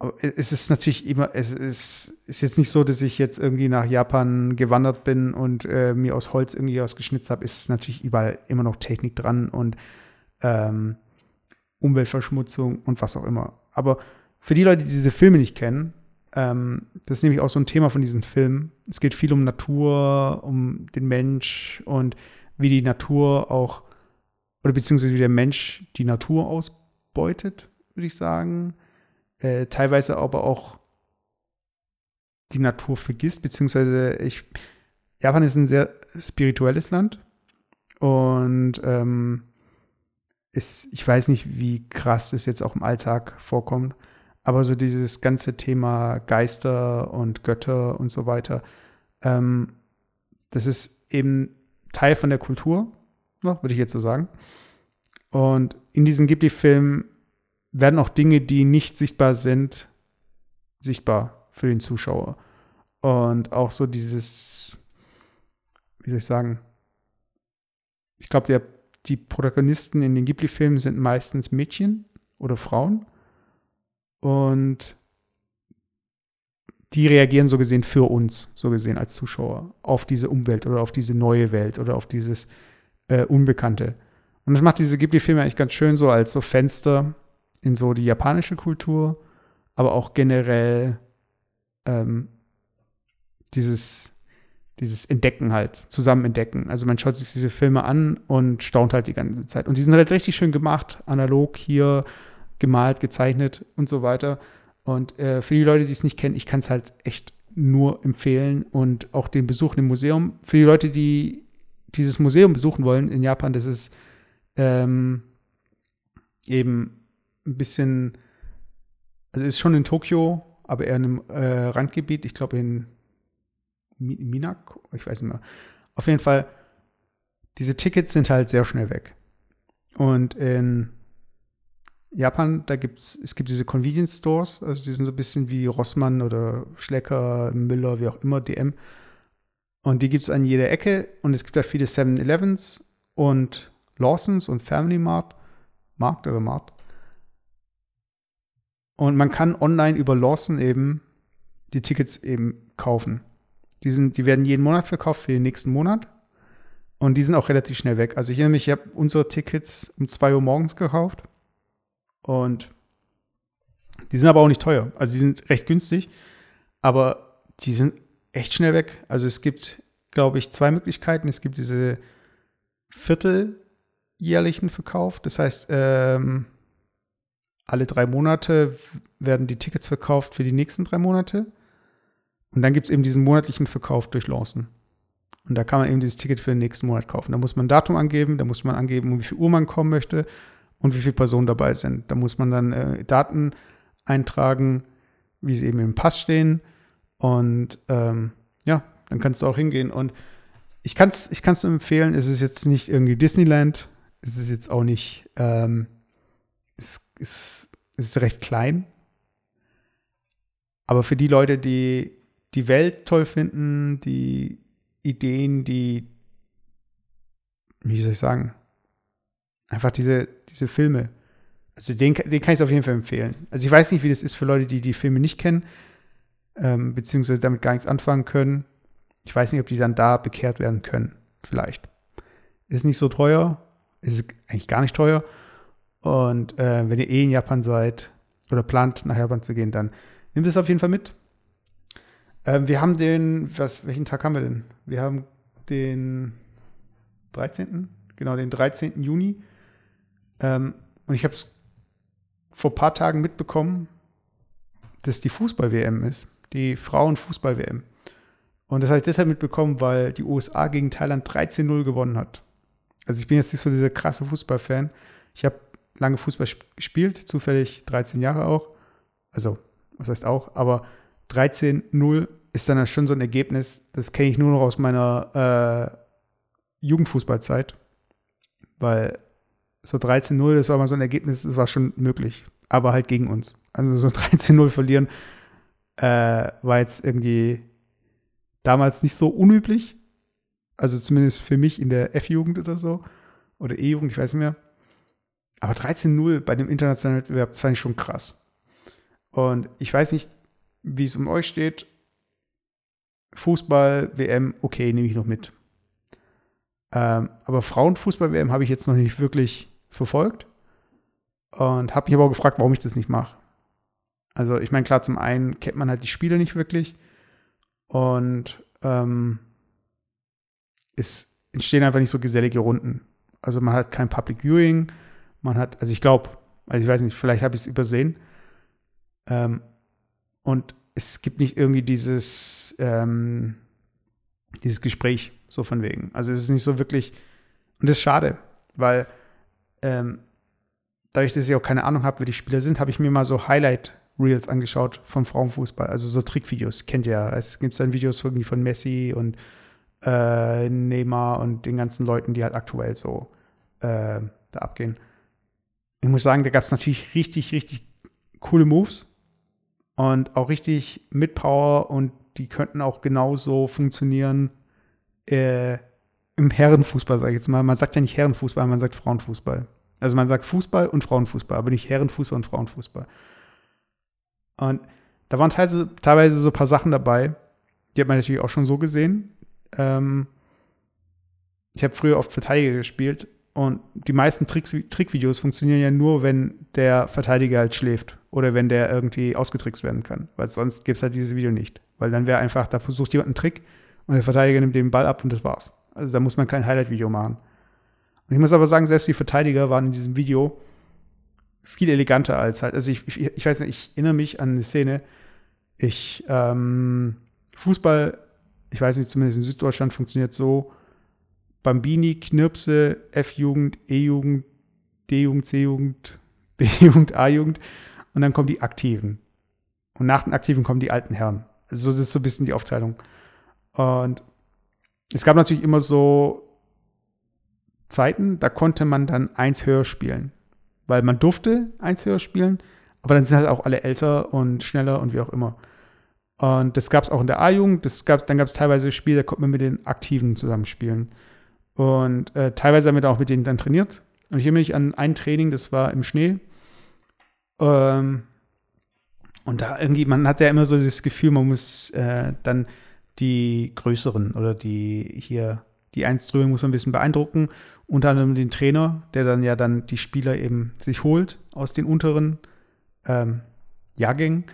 aber, es ist natürlich immer, es ist, ist, jetzt nicht so, dass ich jetzt irgendwie nach Japan gewandert bin und äh, mir aus Holz irgendwie was geschnitzt habe. Ist natürlich überall immer noch Technik dran und ähm, Umweltverschmutzung und was auch immer. Aber für die Leute, die diese Filme nicht kennen, ähm, das ist nämlich auch so ein Thema von diesem Film. Es geht viel um Natur, um den Mensch und wie die Natur auch, oder beziehungsweise wie der Mensch die Natur ausbeutet, würde ich sagen. Äh, teilweise aber auch die Natur vergisst, beziehungsweise ich, Japan ist ein sehr spirituelles Land und ähm, ist, ich weiß nicht, wie krass es jetzt auch im Alltag vorkommt, aber so dieses ganze Thema Geister und Götter und so weiter, ähm, das ist eben Teil von der Kultur, würde ich jetzt so sagen. Und in diesen Ghibli-Filmen werden auch Dinge, die nicht sichtbar sind, sichtbar für den Zuschauer. Und auch so dieses, wie soll ich sagen, ich glaube, die Protagonisten in den Ghibli-Filmen sind meistens Mädchen oder Frauen. Und die reagieren so gesehen für uns, so gesehen als Zuschauer, auf diese Umwelt oder auf diese neue Welt oder auf dieses äh, Unbekannte. Und das macht diese Ghibli-Filme eigentlich ganz schön so als so Fenster in so die japanische Kultur, aber auch generell ähm, dieses, dieses Entdecken halt, zusammen entdecken. Also man schaut sich diese Filme an und staunt halt die ganze Zeit. Und die sind halt richtig schön gemacht, analog hier gemalt, gezeichnet und so weiter. Und äh, für die Leute, die es nicht kennen, ich kann es halt echt nur empfehlen und auch den Besuch im Museum. Für die Leute, die dieses Museum besuchen wollen in Japan, das ist ähm, eben ein bisschen, also ist schon in Tokio, aber eher in einem äh, Randgebiet, ich glaube in Minak, ich weiß nicht mehr. Auf jeden Fall, diese Tickets sind halt sehr schnell weg. Und in Japan, da gibt's, es gibt diese Convenience Stores, also die sind so ein bisschen wie Rossmann oder Schlecker, Müller, wie auch immer, DM. Und die gibt es an jeder Ecke und es gibt da viele 7-Elevens und Lawsons und Family Mart. Markt oder Markt. Und man kann online über Lawson eben die Tickets eben kaufen. Die, sind, die werden jeden Monat verkauft für den nächsten Monat. Und die sind auch relativ schnell weg. Also ich erinnere mich, ich habe unsere Tickets um 2 Uhr morgens gekauft. Und die sind aber auch nicht teuer. Also die sind recht günstig. Aber die sind echt schnell weg. Also es gibt, glaube ich, zwei Möglichkeiten. Es gibt diese vierteljährlichen Verkauf. Das heißt, ähm, alle drei Monate werden die Tickets verkauft für die nächsten drei Monate. Und dann gibt es eben diesen monatlichen Verkauf durch Lawson. Und da kann man eben dieses Ticket für den nächsten Monat kaufen. Da muss man ein Datum angeben, da muss man angeben, um wie viel Uhr man kommen möchte und wie viele Personen dabei sind. Da muss man dann äh, Daten eintragen, wie sie eben im Pass stehen. Und ähm, ja, dann kannst du auch hingehen. Und ich kann es ich kann's nur empfehlen, es ist jetzt nicht irgendwie Disneyland, es ist jetzt auch nicht, ähm, es, es, es ist recht klein. Aber für die Leute, die die Welt toll finden, die Ideen, die, wie soll ich sagen, einfach diese, diese Filme. Also den, den kann ich auf jeden Fall empfehlen. Also ich weiß nicht, wie das ist für Leute, die die Filme nicht kennen, ähm, beziehungsweise damit gar nichts anfangen können. Ich weiß nicht, ob die dann da bekehrt werden können. Vielleicht. Ist nicht so teuer. Ist eigentlich gar nicht teuer. Und äh, wenn ihr eh in Japan seid oder plant, nach Japan zu gehen, dann nehmt es auf jeden Fall mit. Ähm, wir haben den, was, welchen Tag haben wir denn? Wir haben den 13. Genau, den 13. Juni. Ähm, und ich habe es vor ein paar Tagen mitbekommen, dass die Fußball-WM ist. Die Frauen-Fußball-WM. Und das habe ich deshalb mitbekommen, weil die USA gegen Thailand 13-0 gewonnen hat. Also ich bin jetzt nicht so dieser krasse Fußballfan. Ich habe lange Fußball gespielt, zufällig 13 Jahre auch. Also, was heißt auch, aber 13-0 ist dann schon so ein Ergebnis, das kenne ich nur noch aus meiner äh, Jugendfußballzeit. Weil so 13-0, das war mal so ein Ergebnis, das war schon möglich. Aber halt gegen uns. Also so 13-0 verlieren äh, war jetzt irgendwie damals nicht so unüblich. Also zumindest für mich in der F-Jugend oder so. Oder E-Jugend, ich weiß nicht mehr. Aber 13-0 bei dem internationalen Wettbewerb, das fand ich schon krass. Und ich weiß nicht, wie es um euch steht. Fußball, WM, okay, nehme ich noch mit. Ähm, aber Frauenfußball-WM habe ich jetzt noch nicht wirklich verfolgt. Und habe mich aber auch gefragt, warum ich das nicht mache. Also, ich meine, klar, zum einen kennt man halt die Spiele nicht wirklich. Und ähm, es entstehen einfach nicht so gesellige Runden. Also, man hat kein Public Viewing. Man hat, also ich glaube, also ich weiß nicht, vielleicht habe ich es übersehen. Ähm, und es gibt nicht irgendwie dieses, ähm, dieses Gespräch so von wegen. Also es ist nicht so wirklich, und das ist schade, weil ähm, dadurch, dass ich auch keine Ahnung habe, wer die Spieler sind, habe ich mir mal so Highlight-Reels angeschaut vom Frauenfußball, also so Trickvideos, kennt ihr ja. Es gibt dann Videos irgendwie von Messi und äh, Neymar und den ganzen Leuten, die halt aktuell so äh, da abgehen. Ich muss sagen, da gab es natürlich richtig, richtig coole Moves und auch richtig mit Power und die könnten auch genauso funktionieren äh, im Herrenfußball, sage ich jetzt mal. Man sagt ja nicht Herrenfußball, man sagt Frauenfußball. Also man sagt Fußball und Frauenfußball, aber nicht Herrenfußball und Frauenfußball. Und da waren teilweise, teilweise so ein paar Sachen dabei, die hat man natürlich auch schon so gesehen. Ähm, ich habe früher oft Verteidiger gespielt und die meisten Tricks, Trickvideos funktionieren ja nur, wenn der Verteidiger halt schläft oder wenn der irgendwie ausgetrickst werden kann. Weil sonst gibt es halt dieses Video nicht. Weil dann wäre einfach, da versucht jemand einen Trick und der Verteidiger nimmt den Ball ab und das war's. Also da muss man kein Highlight-Video machen. Und ich muss aber sagen, selbst die Verteidiger waren in diesem Video viel eleganter als halt. Also ich, ich, ich weiß nicht, ich erinnere mich an eine Szene. Ich, ähm, Fußball, ich weiß nicht, zumindest in Süddeutschland funktioniert so, Bambini, Knirpse, F-Jugend, E-Jugend, D-Jugend, C-Jugend, B-Jugend, A-Jugend und dann kommen die Aktiven. Und nach den Aktiven kommen die alten Herren. Also das ist so ein bisschen die Aufteilung. Und es gab natürlich immer so Zeiten, da konnte man dann eins höher spielen. Weil man durfte eins höher spielen, aber dann sind halt auch alle älter und schneller und wie auch immer. Und das gab es auch in der A-Jugend. dann gab es teilweise Spiele, da konnte man mit den Aktiven zusammenspielen. Und äh, teilweise haben wir da auch mit denen dann trainiert. Und ich erinnere mich an ein Training, das war im Schnee. Ähm, und da irgendwie, man hat ja immer so das Gefühl, man muss äh, dann die größeren oder die hier, die eins drüber muss man ein bisschen beeindrucken. Unter anderem den Trainer, der dann ja dann die Spieler eben sich holt aus den unteren ähm, Jahrgängen.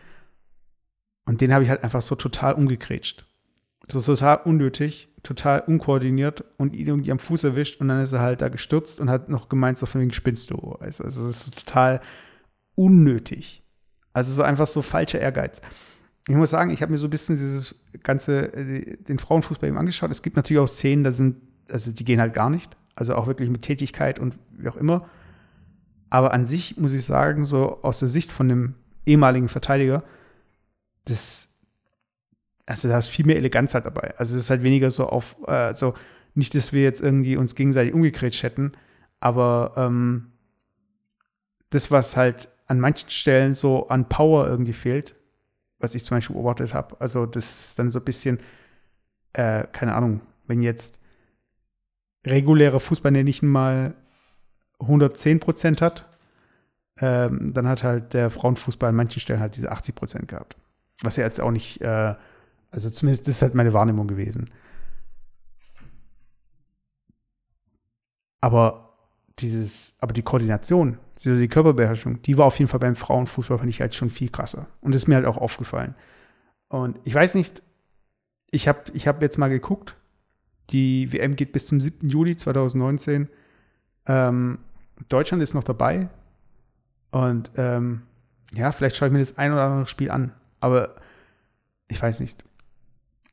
Und den habe ich halt einfach so total umgekrätscht. So total unnötig, total unkoordiniert und ihn irgendwie am Fuß erwischt und dann ist er halt da gestürzt und hat noch gemeint, so von wegen spinnst du. Also, also es ist total unnötig. Also so einfach so falscher Ehrgeiz. Ich muss sagen, ich habe mir so ein bisschen dieses ganze, äh, den Frauenfußball eben angeschaut. Es gibt natürlich auch Szenen, da sind, also die gehen halt gar nicht. Also auch wirklich mit Tätigkeit und wie auch immer. Aber an sich muss ich sagen, so aus der Sicht von dem ehemaligen Verteidiger, das, also da ist viel mehr Eleganz halt dabei. Also es ist halt weniger so auf, äh, so, nicht, dass wir jetzt irgendwie uns gegenseitig umgekrätscht hätten, aber ähm, das, was halt an manchen Stellen so an Power irgendwie fehlt, was ich zum Beispiel beobachtet habe, also das ist dann so ein bisschen, äh, keine Ahnung, wenn jetzt regulärer Fußball, der nicht mal 110 Prozent hat, ähm, dann hat halt der Frauenfußball an manchen Stellen halt diese 80 Prozent gehabt. Was ja jetzt auch nicht, äh, also zumindest das ist halt meine Wahrnehmung gewesen. Aber dieses, aber die Koordination, die Körperbeherrschung, die war auf jeden Fall beim Frauenfußball, fand ich halt schon viel krasser. Und das ist mir halt auch aufgefallen. Und ich weiß nicht, ich habe ich hab jetzt mal geguckt, die WM geht bis zum 7. Juli 2019. Ähm, Deutschland ist noch dabei. Und ähm, ja, vielleicht schaue ich mir das ein oder andere Spiel an. Aber ich weiß nicht.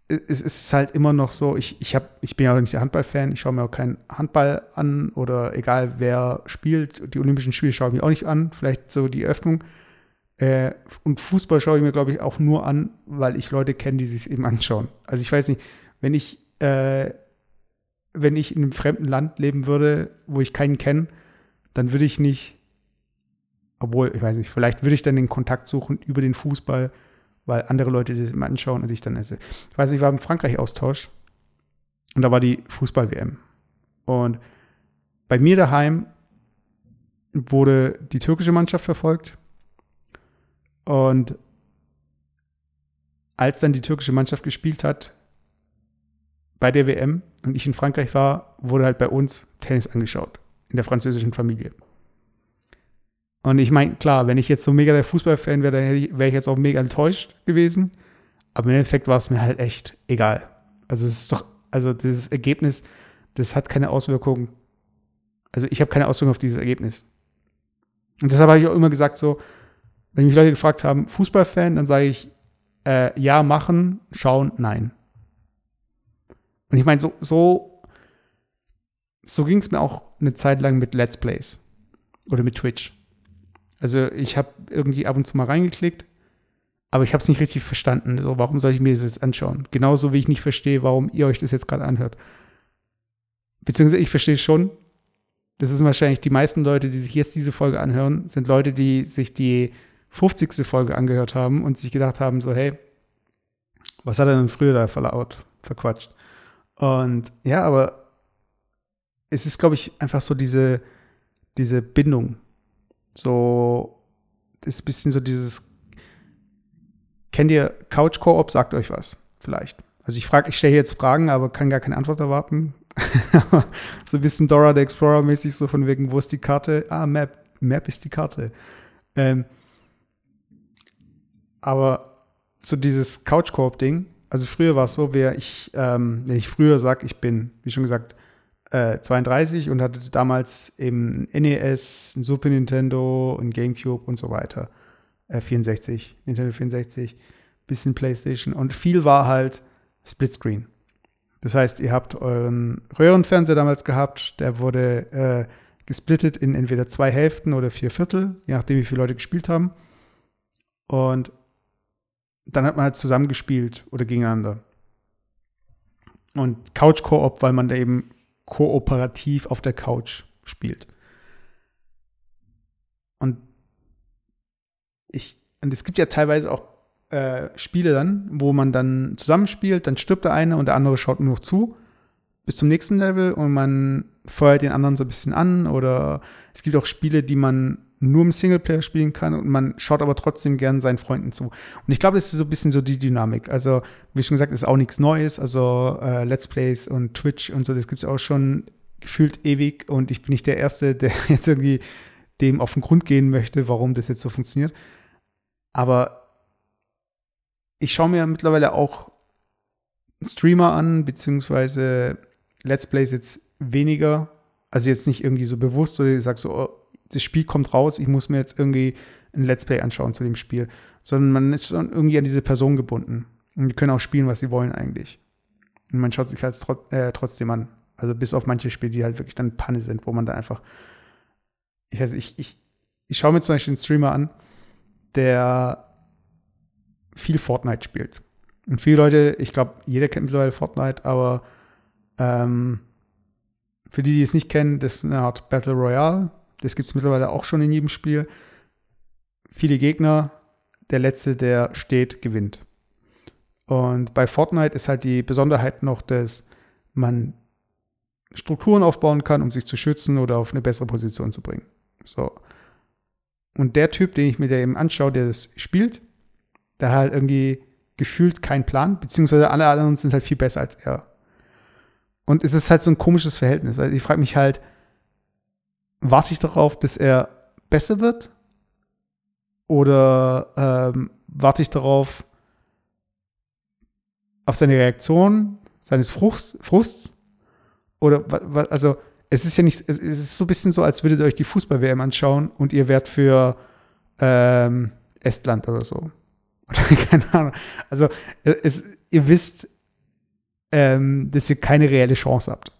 Es ist halt immer noch so, ich, ich, hab, ich bin ja auch nicht der Handballfan, ich schaue mir auch keinen Handball an oder egal wer spielt, die Olympischen Spiele schaue ich mir auch nicht an, vielleicht so die Öffnung. Äh, und Fußball schaue ich mir, glaube ich, auch nur an, weil ich Leute kenne, die sich eben anschauen. Also ich weiß nicht, wenn ich, äh, wenn ich in einem fremden Land leben würde, wo ich keinen kenne, dann würde ich nicht obwohl, ich weiß nicht, vielleicht würde ich dann den Kontakt suchen über den Fußball, weil andere Leute das immer anschauen und ich dann esse. Ich weiß nicht, ich war im Frankreich-Austausch und da war die Fußball-WM. Und bei mir daheim wurde die türkische Mannschaft verfolgt. Und als dann die türkische Mannschaft gespielt hat bei der WM und ich in Frankreich war, wurde halt bei uns Tennis angeschaut in der französischen Familie. Und ich meine, klar, wenn ich jetzt so mega der Fußballfan wäre, dann wäre ich jetzt auch mega enttäuscht gewesen. Aber im Endeffekt war es mir halt echt egal. Also es ist doch, also dieses Ergebnis, das hat keine Auswirkung. Also ich habe keine Auswirkung auf dieses Ergebnis. Und deshalb habe ich auch immer gesagt, so, wenn mich Leute gefragt haben, Fußballfan, dann sage ich, äh, ja, machen, schauen, nein. Und ich meine, so, so, so ging es mir auch eine Zeit lang mit Let's Plays oder mit Twitch. Also ich habe irgendwie ab und zu mal reingeklickt, aber ich habe es nicht richtig verstanden. So, warum soll ich mir das jetzt anschauen? Genauso wie ich nicht verstehe, warum ihr euch das jetzt gerade anhört. Beziehungsweise ich verstehe schon. Das sind wahrscheinlich die meisten Leute, die sich jetzt diese Folge anhören, sind Leute, die sich die 50. Folge angehört haben und sich gedacht haben, so, hey, was hat er denn früher da verlaut, verquatscht? Und ja, aber es ist, glaube ich, einfach so diese, diese Bindung, so, das ist ein bisschen so dieses, kennt ihr Couch Co-op, sagt euch was, vielleicht. Also ich frage, ich stelle jetzt Fragen, aber kann gar keine Antwort erwarten. so ein bisschen Dora the Explorer mäßig, so von wegen, wo ist die Karte? Ah, Map. Map ist die Karte. Ähm, aber so dieses Couch Coop Ding, also früher war es so, wer ich, ähm, wenn ich früher sage, ich bin, wie schon gesagt, äh, 32 und hatte damals eben NES, ein Super Nintendo, ein Gamecube und so weiter. Äh, 64, Nintendo 64, bisschen PlayStation und viel war halt Splitscreen. Das heißt, ihr habt euren Röhrenfernseher damals gehabt, der wurde äh, gesplittet in entweder zwei Hälften oder vier Viertel, je nachdem, wie viele Leute gespielt haben. Und dann hat man halt zusammengespielt oder gegeneinander. Und Couch Koop, weil man da eben kooperativ auf der Couch spielt. Und ich, und es gibt ja teilweise auch äh, Spiele dann, wo man dann zusammenspielt, dann stirbt der eine und der andere schaut nur noch zu. bis zum nächsten Level und man feuert den anderen so ein bisschen an oder es gibt auch Spiele, die man nur im Singleplayer spielen kann und man schaut aber trotzdem gern seinen Freunden zu. Und ich glaube, das ist so ein bisschen so die Dynamik. Also, wie schon gesagt, ist auch nichts Neues. Also, äh, Let's Plays und Twitch und so, das gibt es auch schon gefühlt ewig und ich bin nicht der Erste, der jetzt irgendwie dem auf den Grund gehen möchte, warum das jetzt so funktioniert. Aber ich schaue mir mittlerweile auch Streamer an, beziehungsweise Let's Plays jetzt weniger. Also jetzt nicht irgendwie so bewusst, so ich sage so, oh, das Spiel kommt raus, ich muss mir jetzt irgendwie ein Let's Play anschauen zu dem Spiel. Sondern man ist irgendwie an diese Person gebunden. Und die können auch spielen, was sie wollen eigentlich. Und man schaut sich halt trot äh, trotzdem an. Also bis auf manche Spiele, die halt wirklich dann Panne sind, wo man da einfach. Ich, weiß, ich, ich, ich schaue mir zum Beispiel einen Streamer an, der viel Fortnite spielt. Und viele Leute, ich glaube, jeder kennt mittlerweile Fortnite, aber ähm, für die, die es nicht kennen, das ist eine Art Battle Royale. Das gibt es mittlerweile auch schon in jedem Spiel. Viele Gegner, der letzte, der steht, gewinnt. Und bei Fortnite ist halt die Besonderheit noch, dass man Strukturen aufbauen kann, um sich zu schützen oder auf eine bessere Position zu bringen. So. Und der Typ, den ich mir da eben anschaue, der das spielt, der hat halt irgendwie gefühlt keinen Plan, beziehungsweise alle anderen sind halt viel besser als er. Und es ist halt so ein komisches Verhältnis. Also ich frage mich halt, warte ich darauf, dass er besser wird? Oder ähm, warte ich darauf, auf seine Reaktion, seines Fruchts, Frusts? Oder, also, es ist ja nicht, es ist so ein bisschen so, als würdet ihr euch die Fußball-WM anschauen und ihr wärt für ähm, Estland oder so. Oder keine Ahnung. Also, es, ihr wisst, ähm, dass ihr keine reelle Chance habt.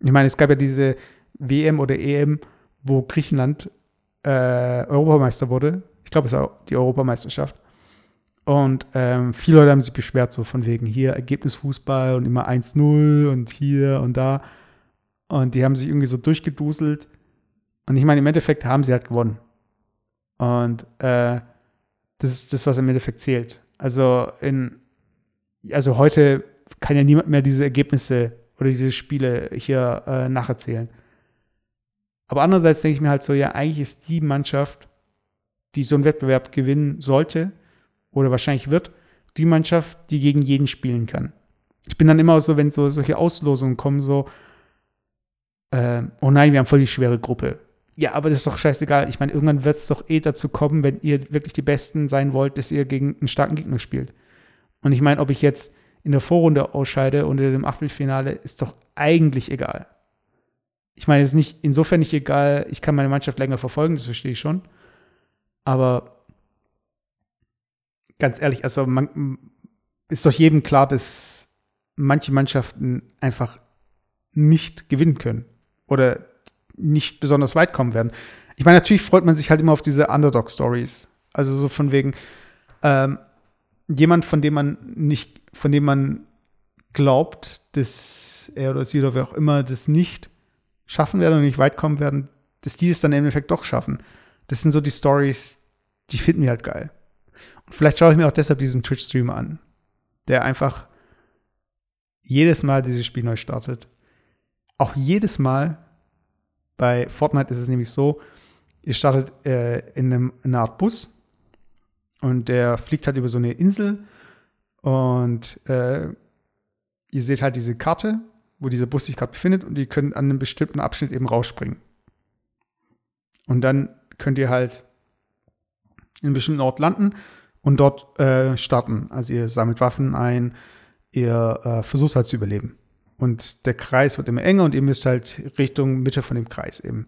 Ich meine, es gab ja diese WM oder EM, wo Griechenland äh, Europameister wurde. Ich glaube, es war die Europameisterschaft. Und ähm, viele Leute haben sich beschwert, so von wegen hier Ergebnisfußball und immer 1-0 und hier und da. Und die haben sich irgendwie so durchgeduselt. Und ich meine, im Endeffekt haben sie halt gewonnen. Und äh, das ist das, was im Endeffekt zählt. Also in, also heute kann ja niemand mehr diese Ergebnisse oder diese Spiele hier äh, nacherzählen. Aber andererseits denke ich mir halt so, ja, eigentlich ist die Mannschaft, die so einen Wettbewerb gewinnen sollte oder wahrscheinlich wird, die Mannschaft, die gegen jeden spielen kann. Ich bin dann immer so, wenn so solche Auslosungen kommen, so, äh, oh nein, wir haben voll die schwere Gruppe. Ja, aber das ist doch scheißegal. Ich meine, irgendwann wird es doch eh dazu kommen, wenn ihr wirklich die Besten sein wollt, dass ihr gegen einen starken Gegner spielt. Und ich meine, ob ich jetzt in der Vorrunde ausscheide und in dem Achtelfinale, ist doch eigentlich egal. Ich meine, es ist nicht insofern nicht egal, ich kann meine Mannschaft länger verfolgen, das verstehe ich schon. Aber ganz ehrlich, also man, ist doch jedem klar, dass manche Mannschaften einfach nicht gewinnen können oder nicht besonders weit kommen werden. Ich meine, natürlich freut man sich halt immer auf diese Underdog-Stories. Also so von wegen, ähm, jemand, von dem man nicht, von dem man glaubt, dass er oder sie oder wer auch immer das nicht schaffen werden und nicht weit kommen werden, dass die es dann im Endeffekt doch schaffen. Das sind so die Stories, die finden wir halt geil. Und vielleicht schaue ich mir auch deshalb diesen Twitch-Streamer an, der einfach jedes Mal dieses Spiel neu startet. Auch jedes Mal, bei Fortnite ist es nämlich so, ihr startet äh, in, einem, in einer Art Bus und der fliegt halt über so eine Insel und äh, ihr seht halt diese Karte, wo dieser Bus sich gerade befindet und ihr könnt an einem bestimmten Abschnitt eben rausspringen. Und dann könnt ihr halt in einem bestimmten Ort landen und dort äh, starten. Also ihr sammelt Waffen ein, ihr äh, versucht halt zu überleben. Und der Kreis wird immer enger und ihr müsst halt Richtung Mitte von dem Kreis eben.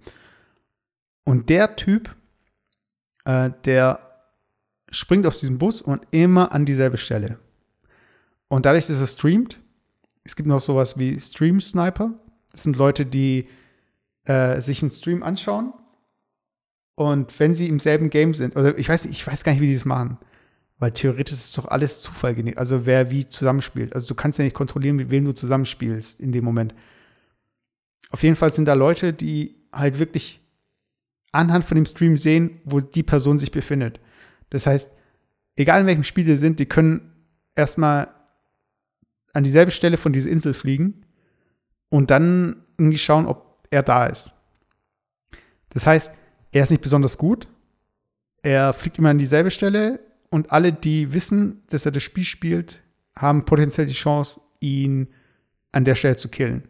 Und der Typ, äh, der springt aus diesem Bus und immer an dieselbe Stelle. Und dadurch, dass er streamt, es gibt noch sowas wie Stream Sniper. Das sind Leute, die äh, sich einen Stream anschauen und wenn sie im selben Game sind, oder ich weiß, ich weiß gar nicht, wie die das machen, weil theoretisch ist doch alles Zufall, also wer wie zusammenspielt. Also du kannst ja nicht kontrollieren, mit wem du zusammenspielst in dem Moment. Auf jeden Fall sind da Leute, die halt wirklich anhand von dem Stream sehen, wo die Person sich befindet. Das heißt, egal in welchem Spiel sie sind, die können erstmal an dieselbe Stelle von dieser Insel fliegen und dann irgendwie schauen, ob er da ist. Das heißt, er ist nicht besonders gut. Er fliegt immer an dieselbe Stelle und alle, die wissen, dass er das Spiel spielt, haben potenziell die Chance, ihn an der Stelle zu killen.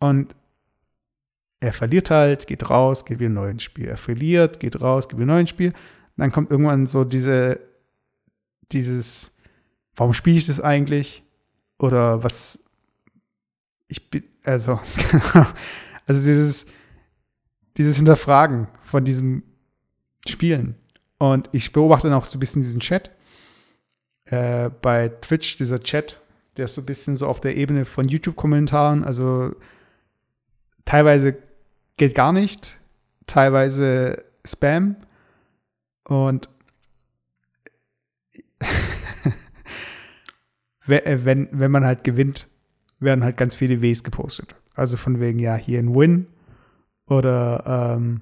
Und er verliert halt, geht raus, geht wieder ein neues Spiel. Er verliert, geht raus, geht wieder ein neues Spiel. Dann kommt irgendwann so diese, dieses, warum spiele ich das eigentlich? Oder was, ich bin, also, also dieses, dieses Hinterfragen von diesem Spielen. Und ich beobachte dann auch so ein bisschen diesen Chat. Äh, bei Twitch, dieser Chat, der ist so ein bisschen so auf der Ebene von YouTube-Kommentaren. Also teilweise geht gar nicht, teilweise Spam. Und wenn, wenn man halt gewinnt, werden halt ganz viele Ws gepostet. Also von wegen, ja, hier ein Win oder ähm,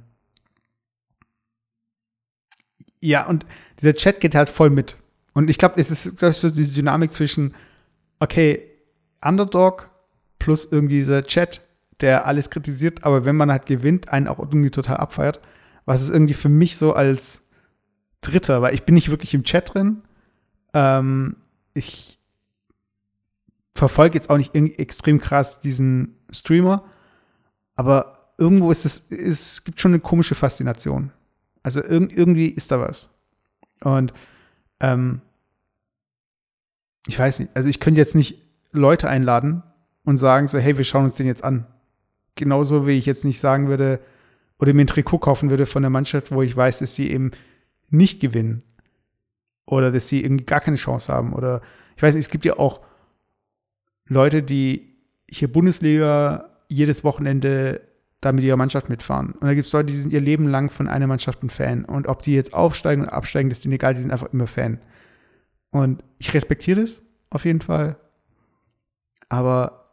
ja, und dieser Chat geht halt voll mit. Und ich glaube, es ist, das ist so diese Dynamik zwischen, okay, Underdog plus irgendwie dieser Chat, der alles kritisiert, aber wenn man halt gewinnt, einen auch irgendwie total abfeiert. Was ist irgendwie für mich so als Dritter, weil ich bin nicht wirklich im Chat drin. Ähm, ich verfolge jetzt auch nicht extrem krass diesen Streamer, aber irgendwo ist es, es gibt schon eine komische Faszination. Also irg irgendwie ist da was. Und ähm, ich weiß nicht, also ich könnte jetzt nicht Leute einladen und sagen so, hey, wir schauen uns den jetzt an. Genauso wie ich jetzt nicht sagen würde oder mir ein Trikot kaufen würde von der Mannschaft, wo ich weiß, dass sie eben nicht gewinnen. Oder dass sie irgendwie gar keine Chance haben. Oder ich weiß nicht, es gibt ja auch Leute, die hier Bundesliga jedes Wochenende da mit ihrer Mannschaft mitfahren. Und da gibt es Leute, die sind ihr Leben lang von einer Mannschaft ein Fan. Und ob die jetzt aufsteigen oder absteigen, das ist ihnen egal, die sind einfach immer Fan. Und ich respektiere das auf jeden Fall. Aber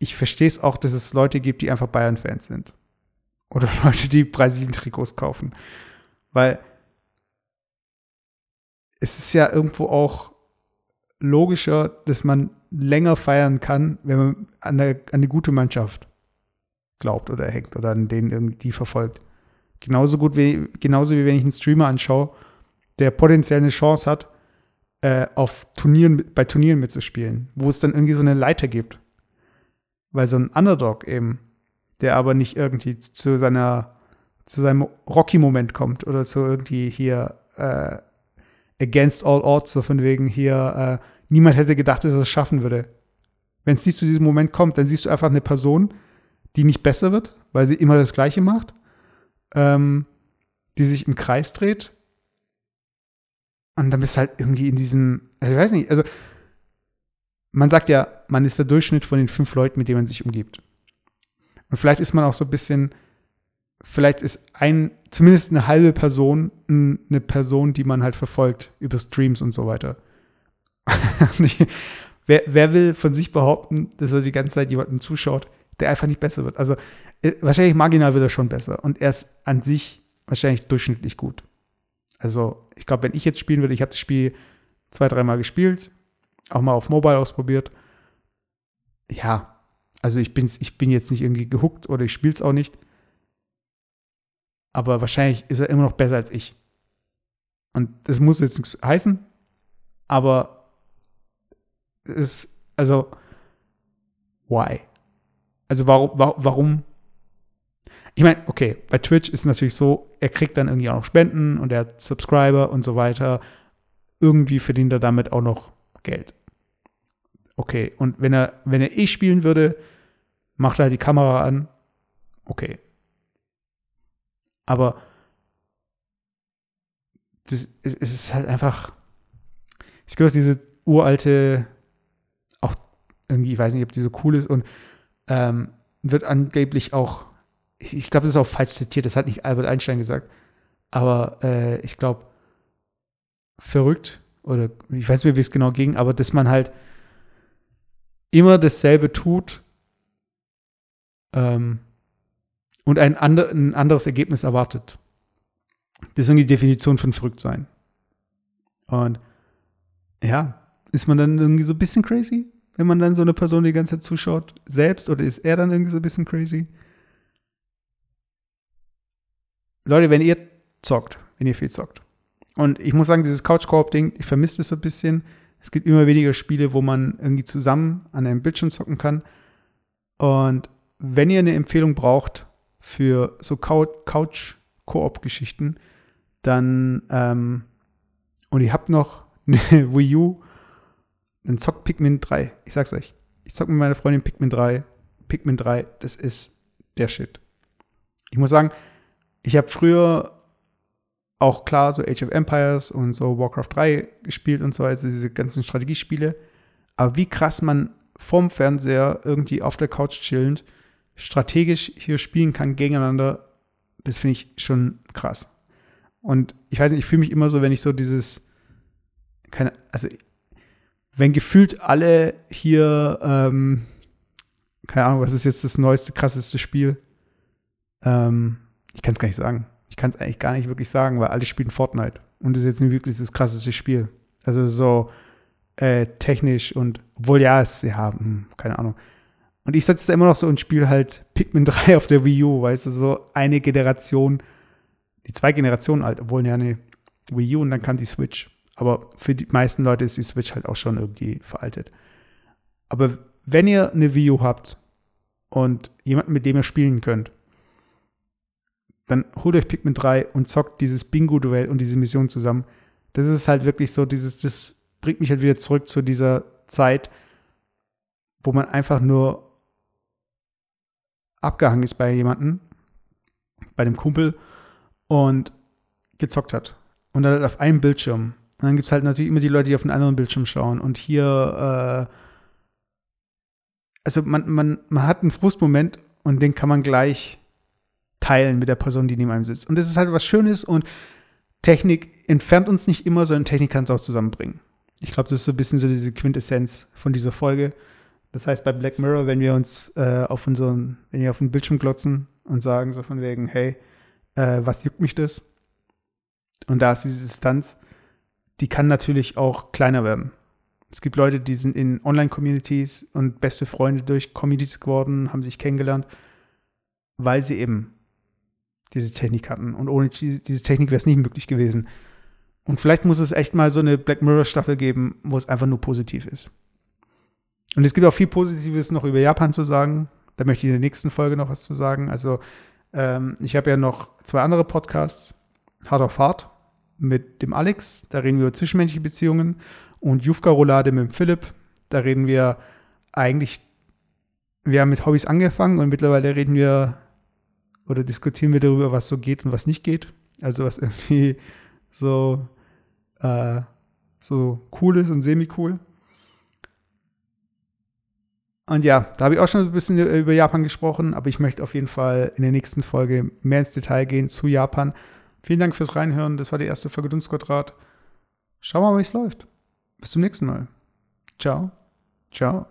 ich verstehe es auch, dass es Leute gibt, die einfach Bayern-Fans sind. Oder Leute, die Brasilien-Trikots kaufen. Weil es ist ja irgendwo auch logischer, dass man länger feiern kann, wenn man an eine, an eine gute Mannschaft glaubt oder hängt oder an denen irgendwie verfolgt. Genauso gut wie, genauso wie wenn ich einen Streamer anschaue, der potenziell eine Chance hat, äh, auf Turnieren, bei Turnieren mitzuspielen, wo es dann irgendwie so eine Leiter gibt. Weil so ein Underdog eben, der aber nicht irgendwie zu seiner, zu seinem Rocky-Moment kommt oder zu irgendwie hier äh, against all odds, so von wegen hier, äh, niemand hätte gedacht, dass er es schaffen würde. Wenn es nicht zu diesem Moment kommt, dann siehst du einfach eine Person, die nicht besser wird, weil sie immer das Gleiche macht, ähm, die sich im Kreis dreht. Und dann bist du halt irgendwie in diesem, also ich weiß nicht, also man sagt ja, man ist der Durchschnitt von den fünf Leuten, mit denen man sich umgibt. Und vielleicht ist man auch so ein bisschen, vielleicht ist ein, zumindest eine halbe Person eine Person, die man halt verfolgt über Streams und so weiter. wer, wer will von sich behaupten, dass er die ganze Zeit jemandem zuschaut, der einfach nicht besser wird. Also äh, wahrscheinlich marginal wird er schon besser und er ist an sich wahrscheinlich durchschnittlich gut. Also ich glaube, wenn ich jetzt spielen würde, ich habe das Spiel zwei, dreimal gespielt, auch mal auf Mobile ausprobiert. Ja, also ich, bin's, ich bin jetzt nicht irgendwie gehuckt oder ich spiele es auch nicht. Aber wahrscheinlich ist er immer noch besser als ich. Und das muss jetzt nichts heißen, aber ist, also, why? Also warum, warum? Ich meine, okay, bei Twitch ist es natürlich so, er kriegt dann irgendwie auch noch Spenden und er hat Subscriber und so weiter. Irgendwie verdient er damit auch noch Geld. Okay, und wenn er, wenn er eh spielen würde, macht er halt die Kamera an. Okay. Aber das, es, es ist halt einfach, ich glaube, diese uralte, auch irgendwie, ich weiß nicht, ob die so cool ist und ähm, wird angeblich auch, ich, ich glaube, das ist auch falsch zitiert, das hat nicht Albert Einstein gesagt, aber äh, ich glaube, verrückt oder ich weiß nicht, wie es genau ging, aber dass man halt immer dasselbe tut ähm, und ein, andre, ein anderes Ergebnis erwartet. Das ist irgendwie die Definition von verrückt sein. Und ja, ist man dann irgendwie so ein bisschen crazy? Wenn man dann so eine Person die ganze Zeit zuschaut? Selbst oder ist er dann irgendwie so ein bisschen crazy? Leute, wenn ihr zockt, wenn ihr viel zockt. Und ich muss sagen, dieses Couch-Koop-Ding, ich vermisse es so ein bisschen. Es gibt immer weniger Spiele, wo man irgendwie zusammen an einem Bildschirm zocken kann. Und wenn ihr eine Empfehlung braucht für so Couch-Koop-Geschichten, dann ähm, und ihr habt noch eine Wii U, dann zockt Pikmin 3. Ich sag's euch. Ich zock mit meiner Freundin Pikmin 3. Pikmin 3, das ist der Shit. Ich muss sagen, ich habe früher auch klar so Age of Empires und so Warcraft 3 gespielt und so, also diese ganzen Strategiespiele. Aber wie krass man vorm Fernseher irgendwie auf der Couch chillend strategisch hier spielen kann gegeneinander, das finde ich schon krass. Und ich weiß nicht, ich fühle mich immer so, wenn ich so dieses, keine, also wenn gefühlt alle hier, ähm, keine Ahnung, was ist jetzt das neueste, krasseste Spiel? Ähm, ich kann es gar nicht sagen. Ich kann es eigentlich gar nicht wirklich sagen, weil alle spielen Fortnite. Und das ist jetzt nicht wirklich das krasseste Spiel. Also so äh, technisch und obwohl ja, es, ja, mh, hm, keine Ahnung. Und ich setze da immer noch so und spiele halt Pikmin 3 auf der Wii U, weißt du, so eine Generation, die zwei Generationen alt, obwohl ja eine Wii U und dann kam die Switch. Aber für die meisten Leute ist die Switch halt auch schon irgendwie veraltet. Aber wenn ihr eine Wii U habt und jemanden, mit dem ihr spielen könnt, dann holt euch Pikmin 3 und zockt dieses Bingo-Duell und diese Mission zusammen. Das ist halt wirklich so, dieses, das bringt mich halt wieder zurück zu dieser Zeit, wo man einfach nur abgehangen ist bei jemandem, bei dem Kumpel und gezockt hat. Und dann halt auf einem Bildschirm. Und dann gibt es halt natürlich immer die Leute, die auf einen anderen Bildschirm schauen. Und hier, äh, also man, man, man hat einen Frustmoment und den kann man gleich teilen mit der Person, die neben einem sitzt. Und das ist halt was Schönes und Technik entfernt uns nicht immer, sondern Technik kann es auch zusammenbringen. Ich glaube, das ist so ein bisschen so diese Quintessenz von dieser Folge. Das heißt, bei Black Mirror, wenn wir uns äh, auf unseren, wenn wir auf den Bildschirm glotzen und sagen so von wegen, hey, äh, was juckt mich das? Und da ist diese Distanz, die kann natürlich auch kleiner werden. Es gibt Leute, die sind in Online-Communities und beste Freunde durch Communities geworden, haben sich kennengelernt, weil sie eben diese Technik hatten. Und ohne diese Technik wäre es nicht möglich gewesen. Und vielleicht muss es echt mal so eine Black Mirror-Staffel geben, wo es einfach nur positiv ist. Und es gibt auch viel Positives noch über Japan zu sagen. Da möchte ich in der nächsten Folge noch was zu sagen. Also, ähm, ich habe ja noch zwei andere Podcasts. Hard of Hard mit dem Alex, da reden wir über zwischenmenschliche Beziehungen. Und Jufka Roulade mit dem Philipp, da reden wir eigentlich, wir haben mit Hobbys angefangen und mittlerweile reden wir oder diskutieren wir darüber, was so geht und was nicht geht. Also was irgendwie so, äh, so cool ist und semi-cool. Und ja, da habe ich auch schon ein bisschen über Japan gesprochen, aber ich möchte auf jeden Fall in der nächsten Folge mehr ins Detail gehen zu Japan. Vielen Dank fürs Reinhören. Das war die erste Folge Dunstquadrat. Schauen wir mal, wie es läuft. Bis zum nächsten Mal. Ciao. Ciao.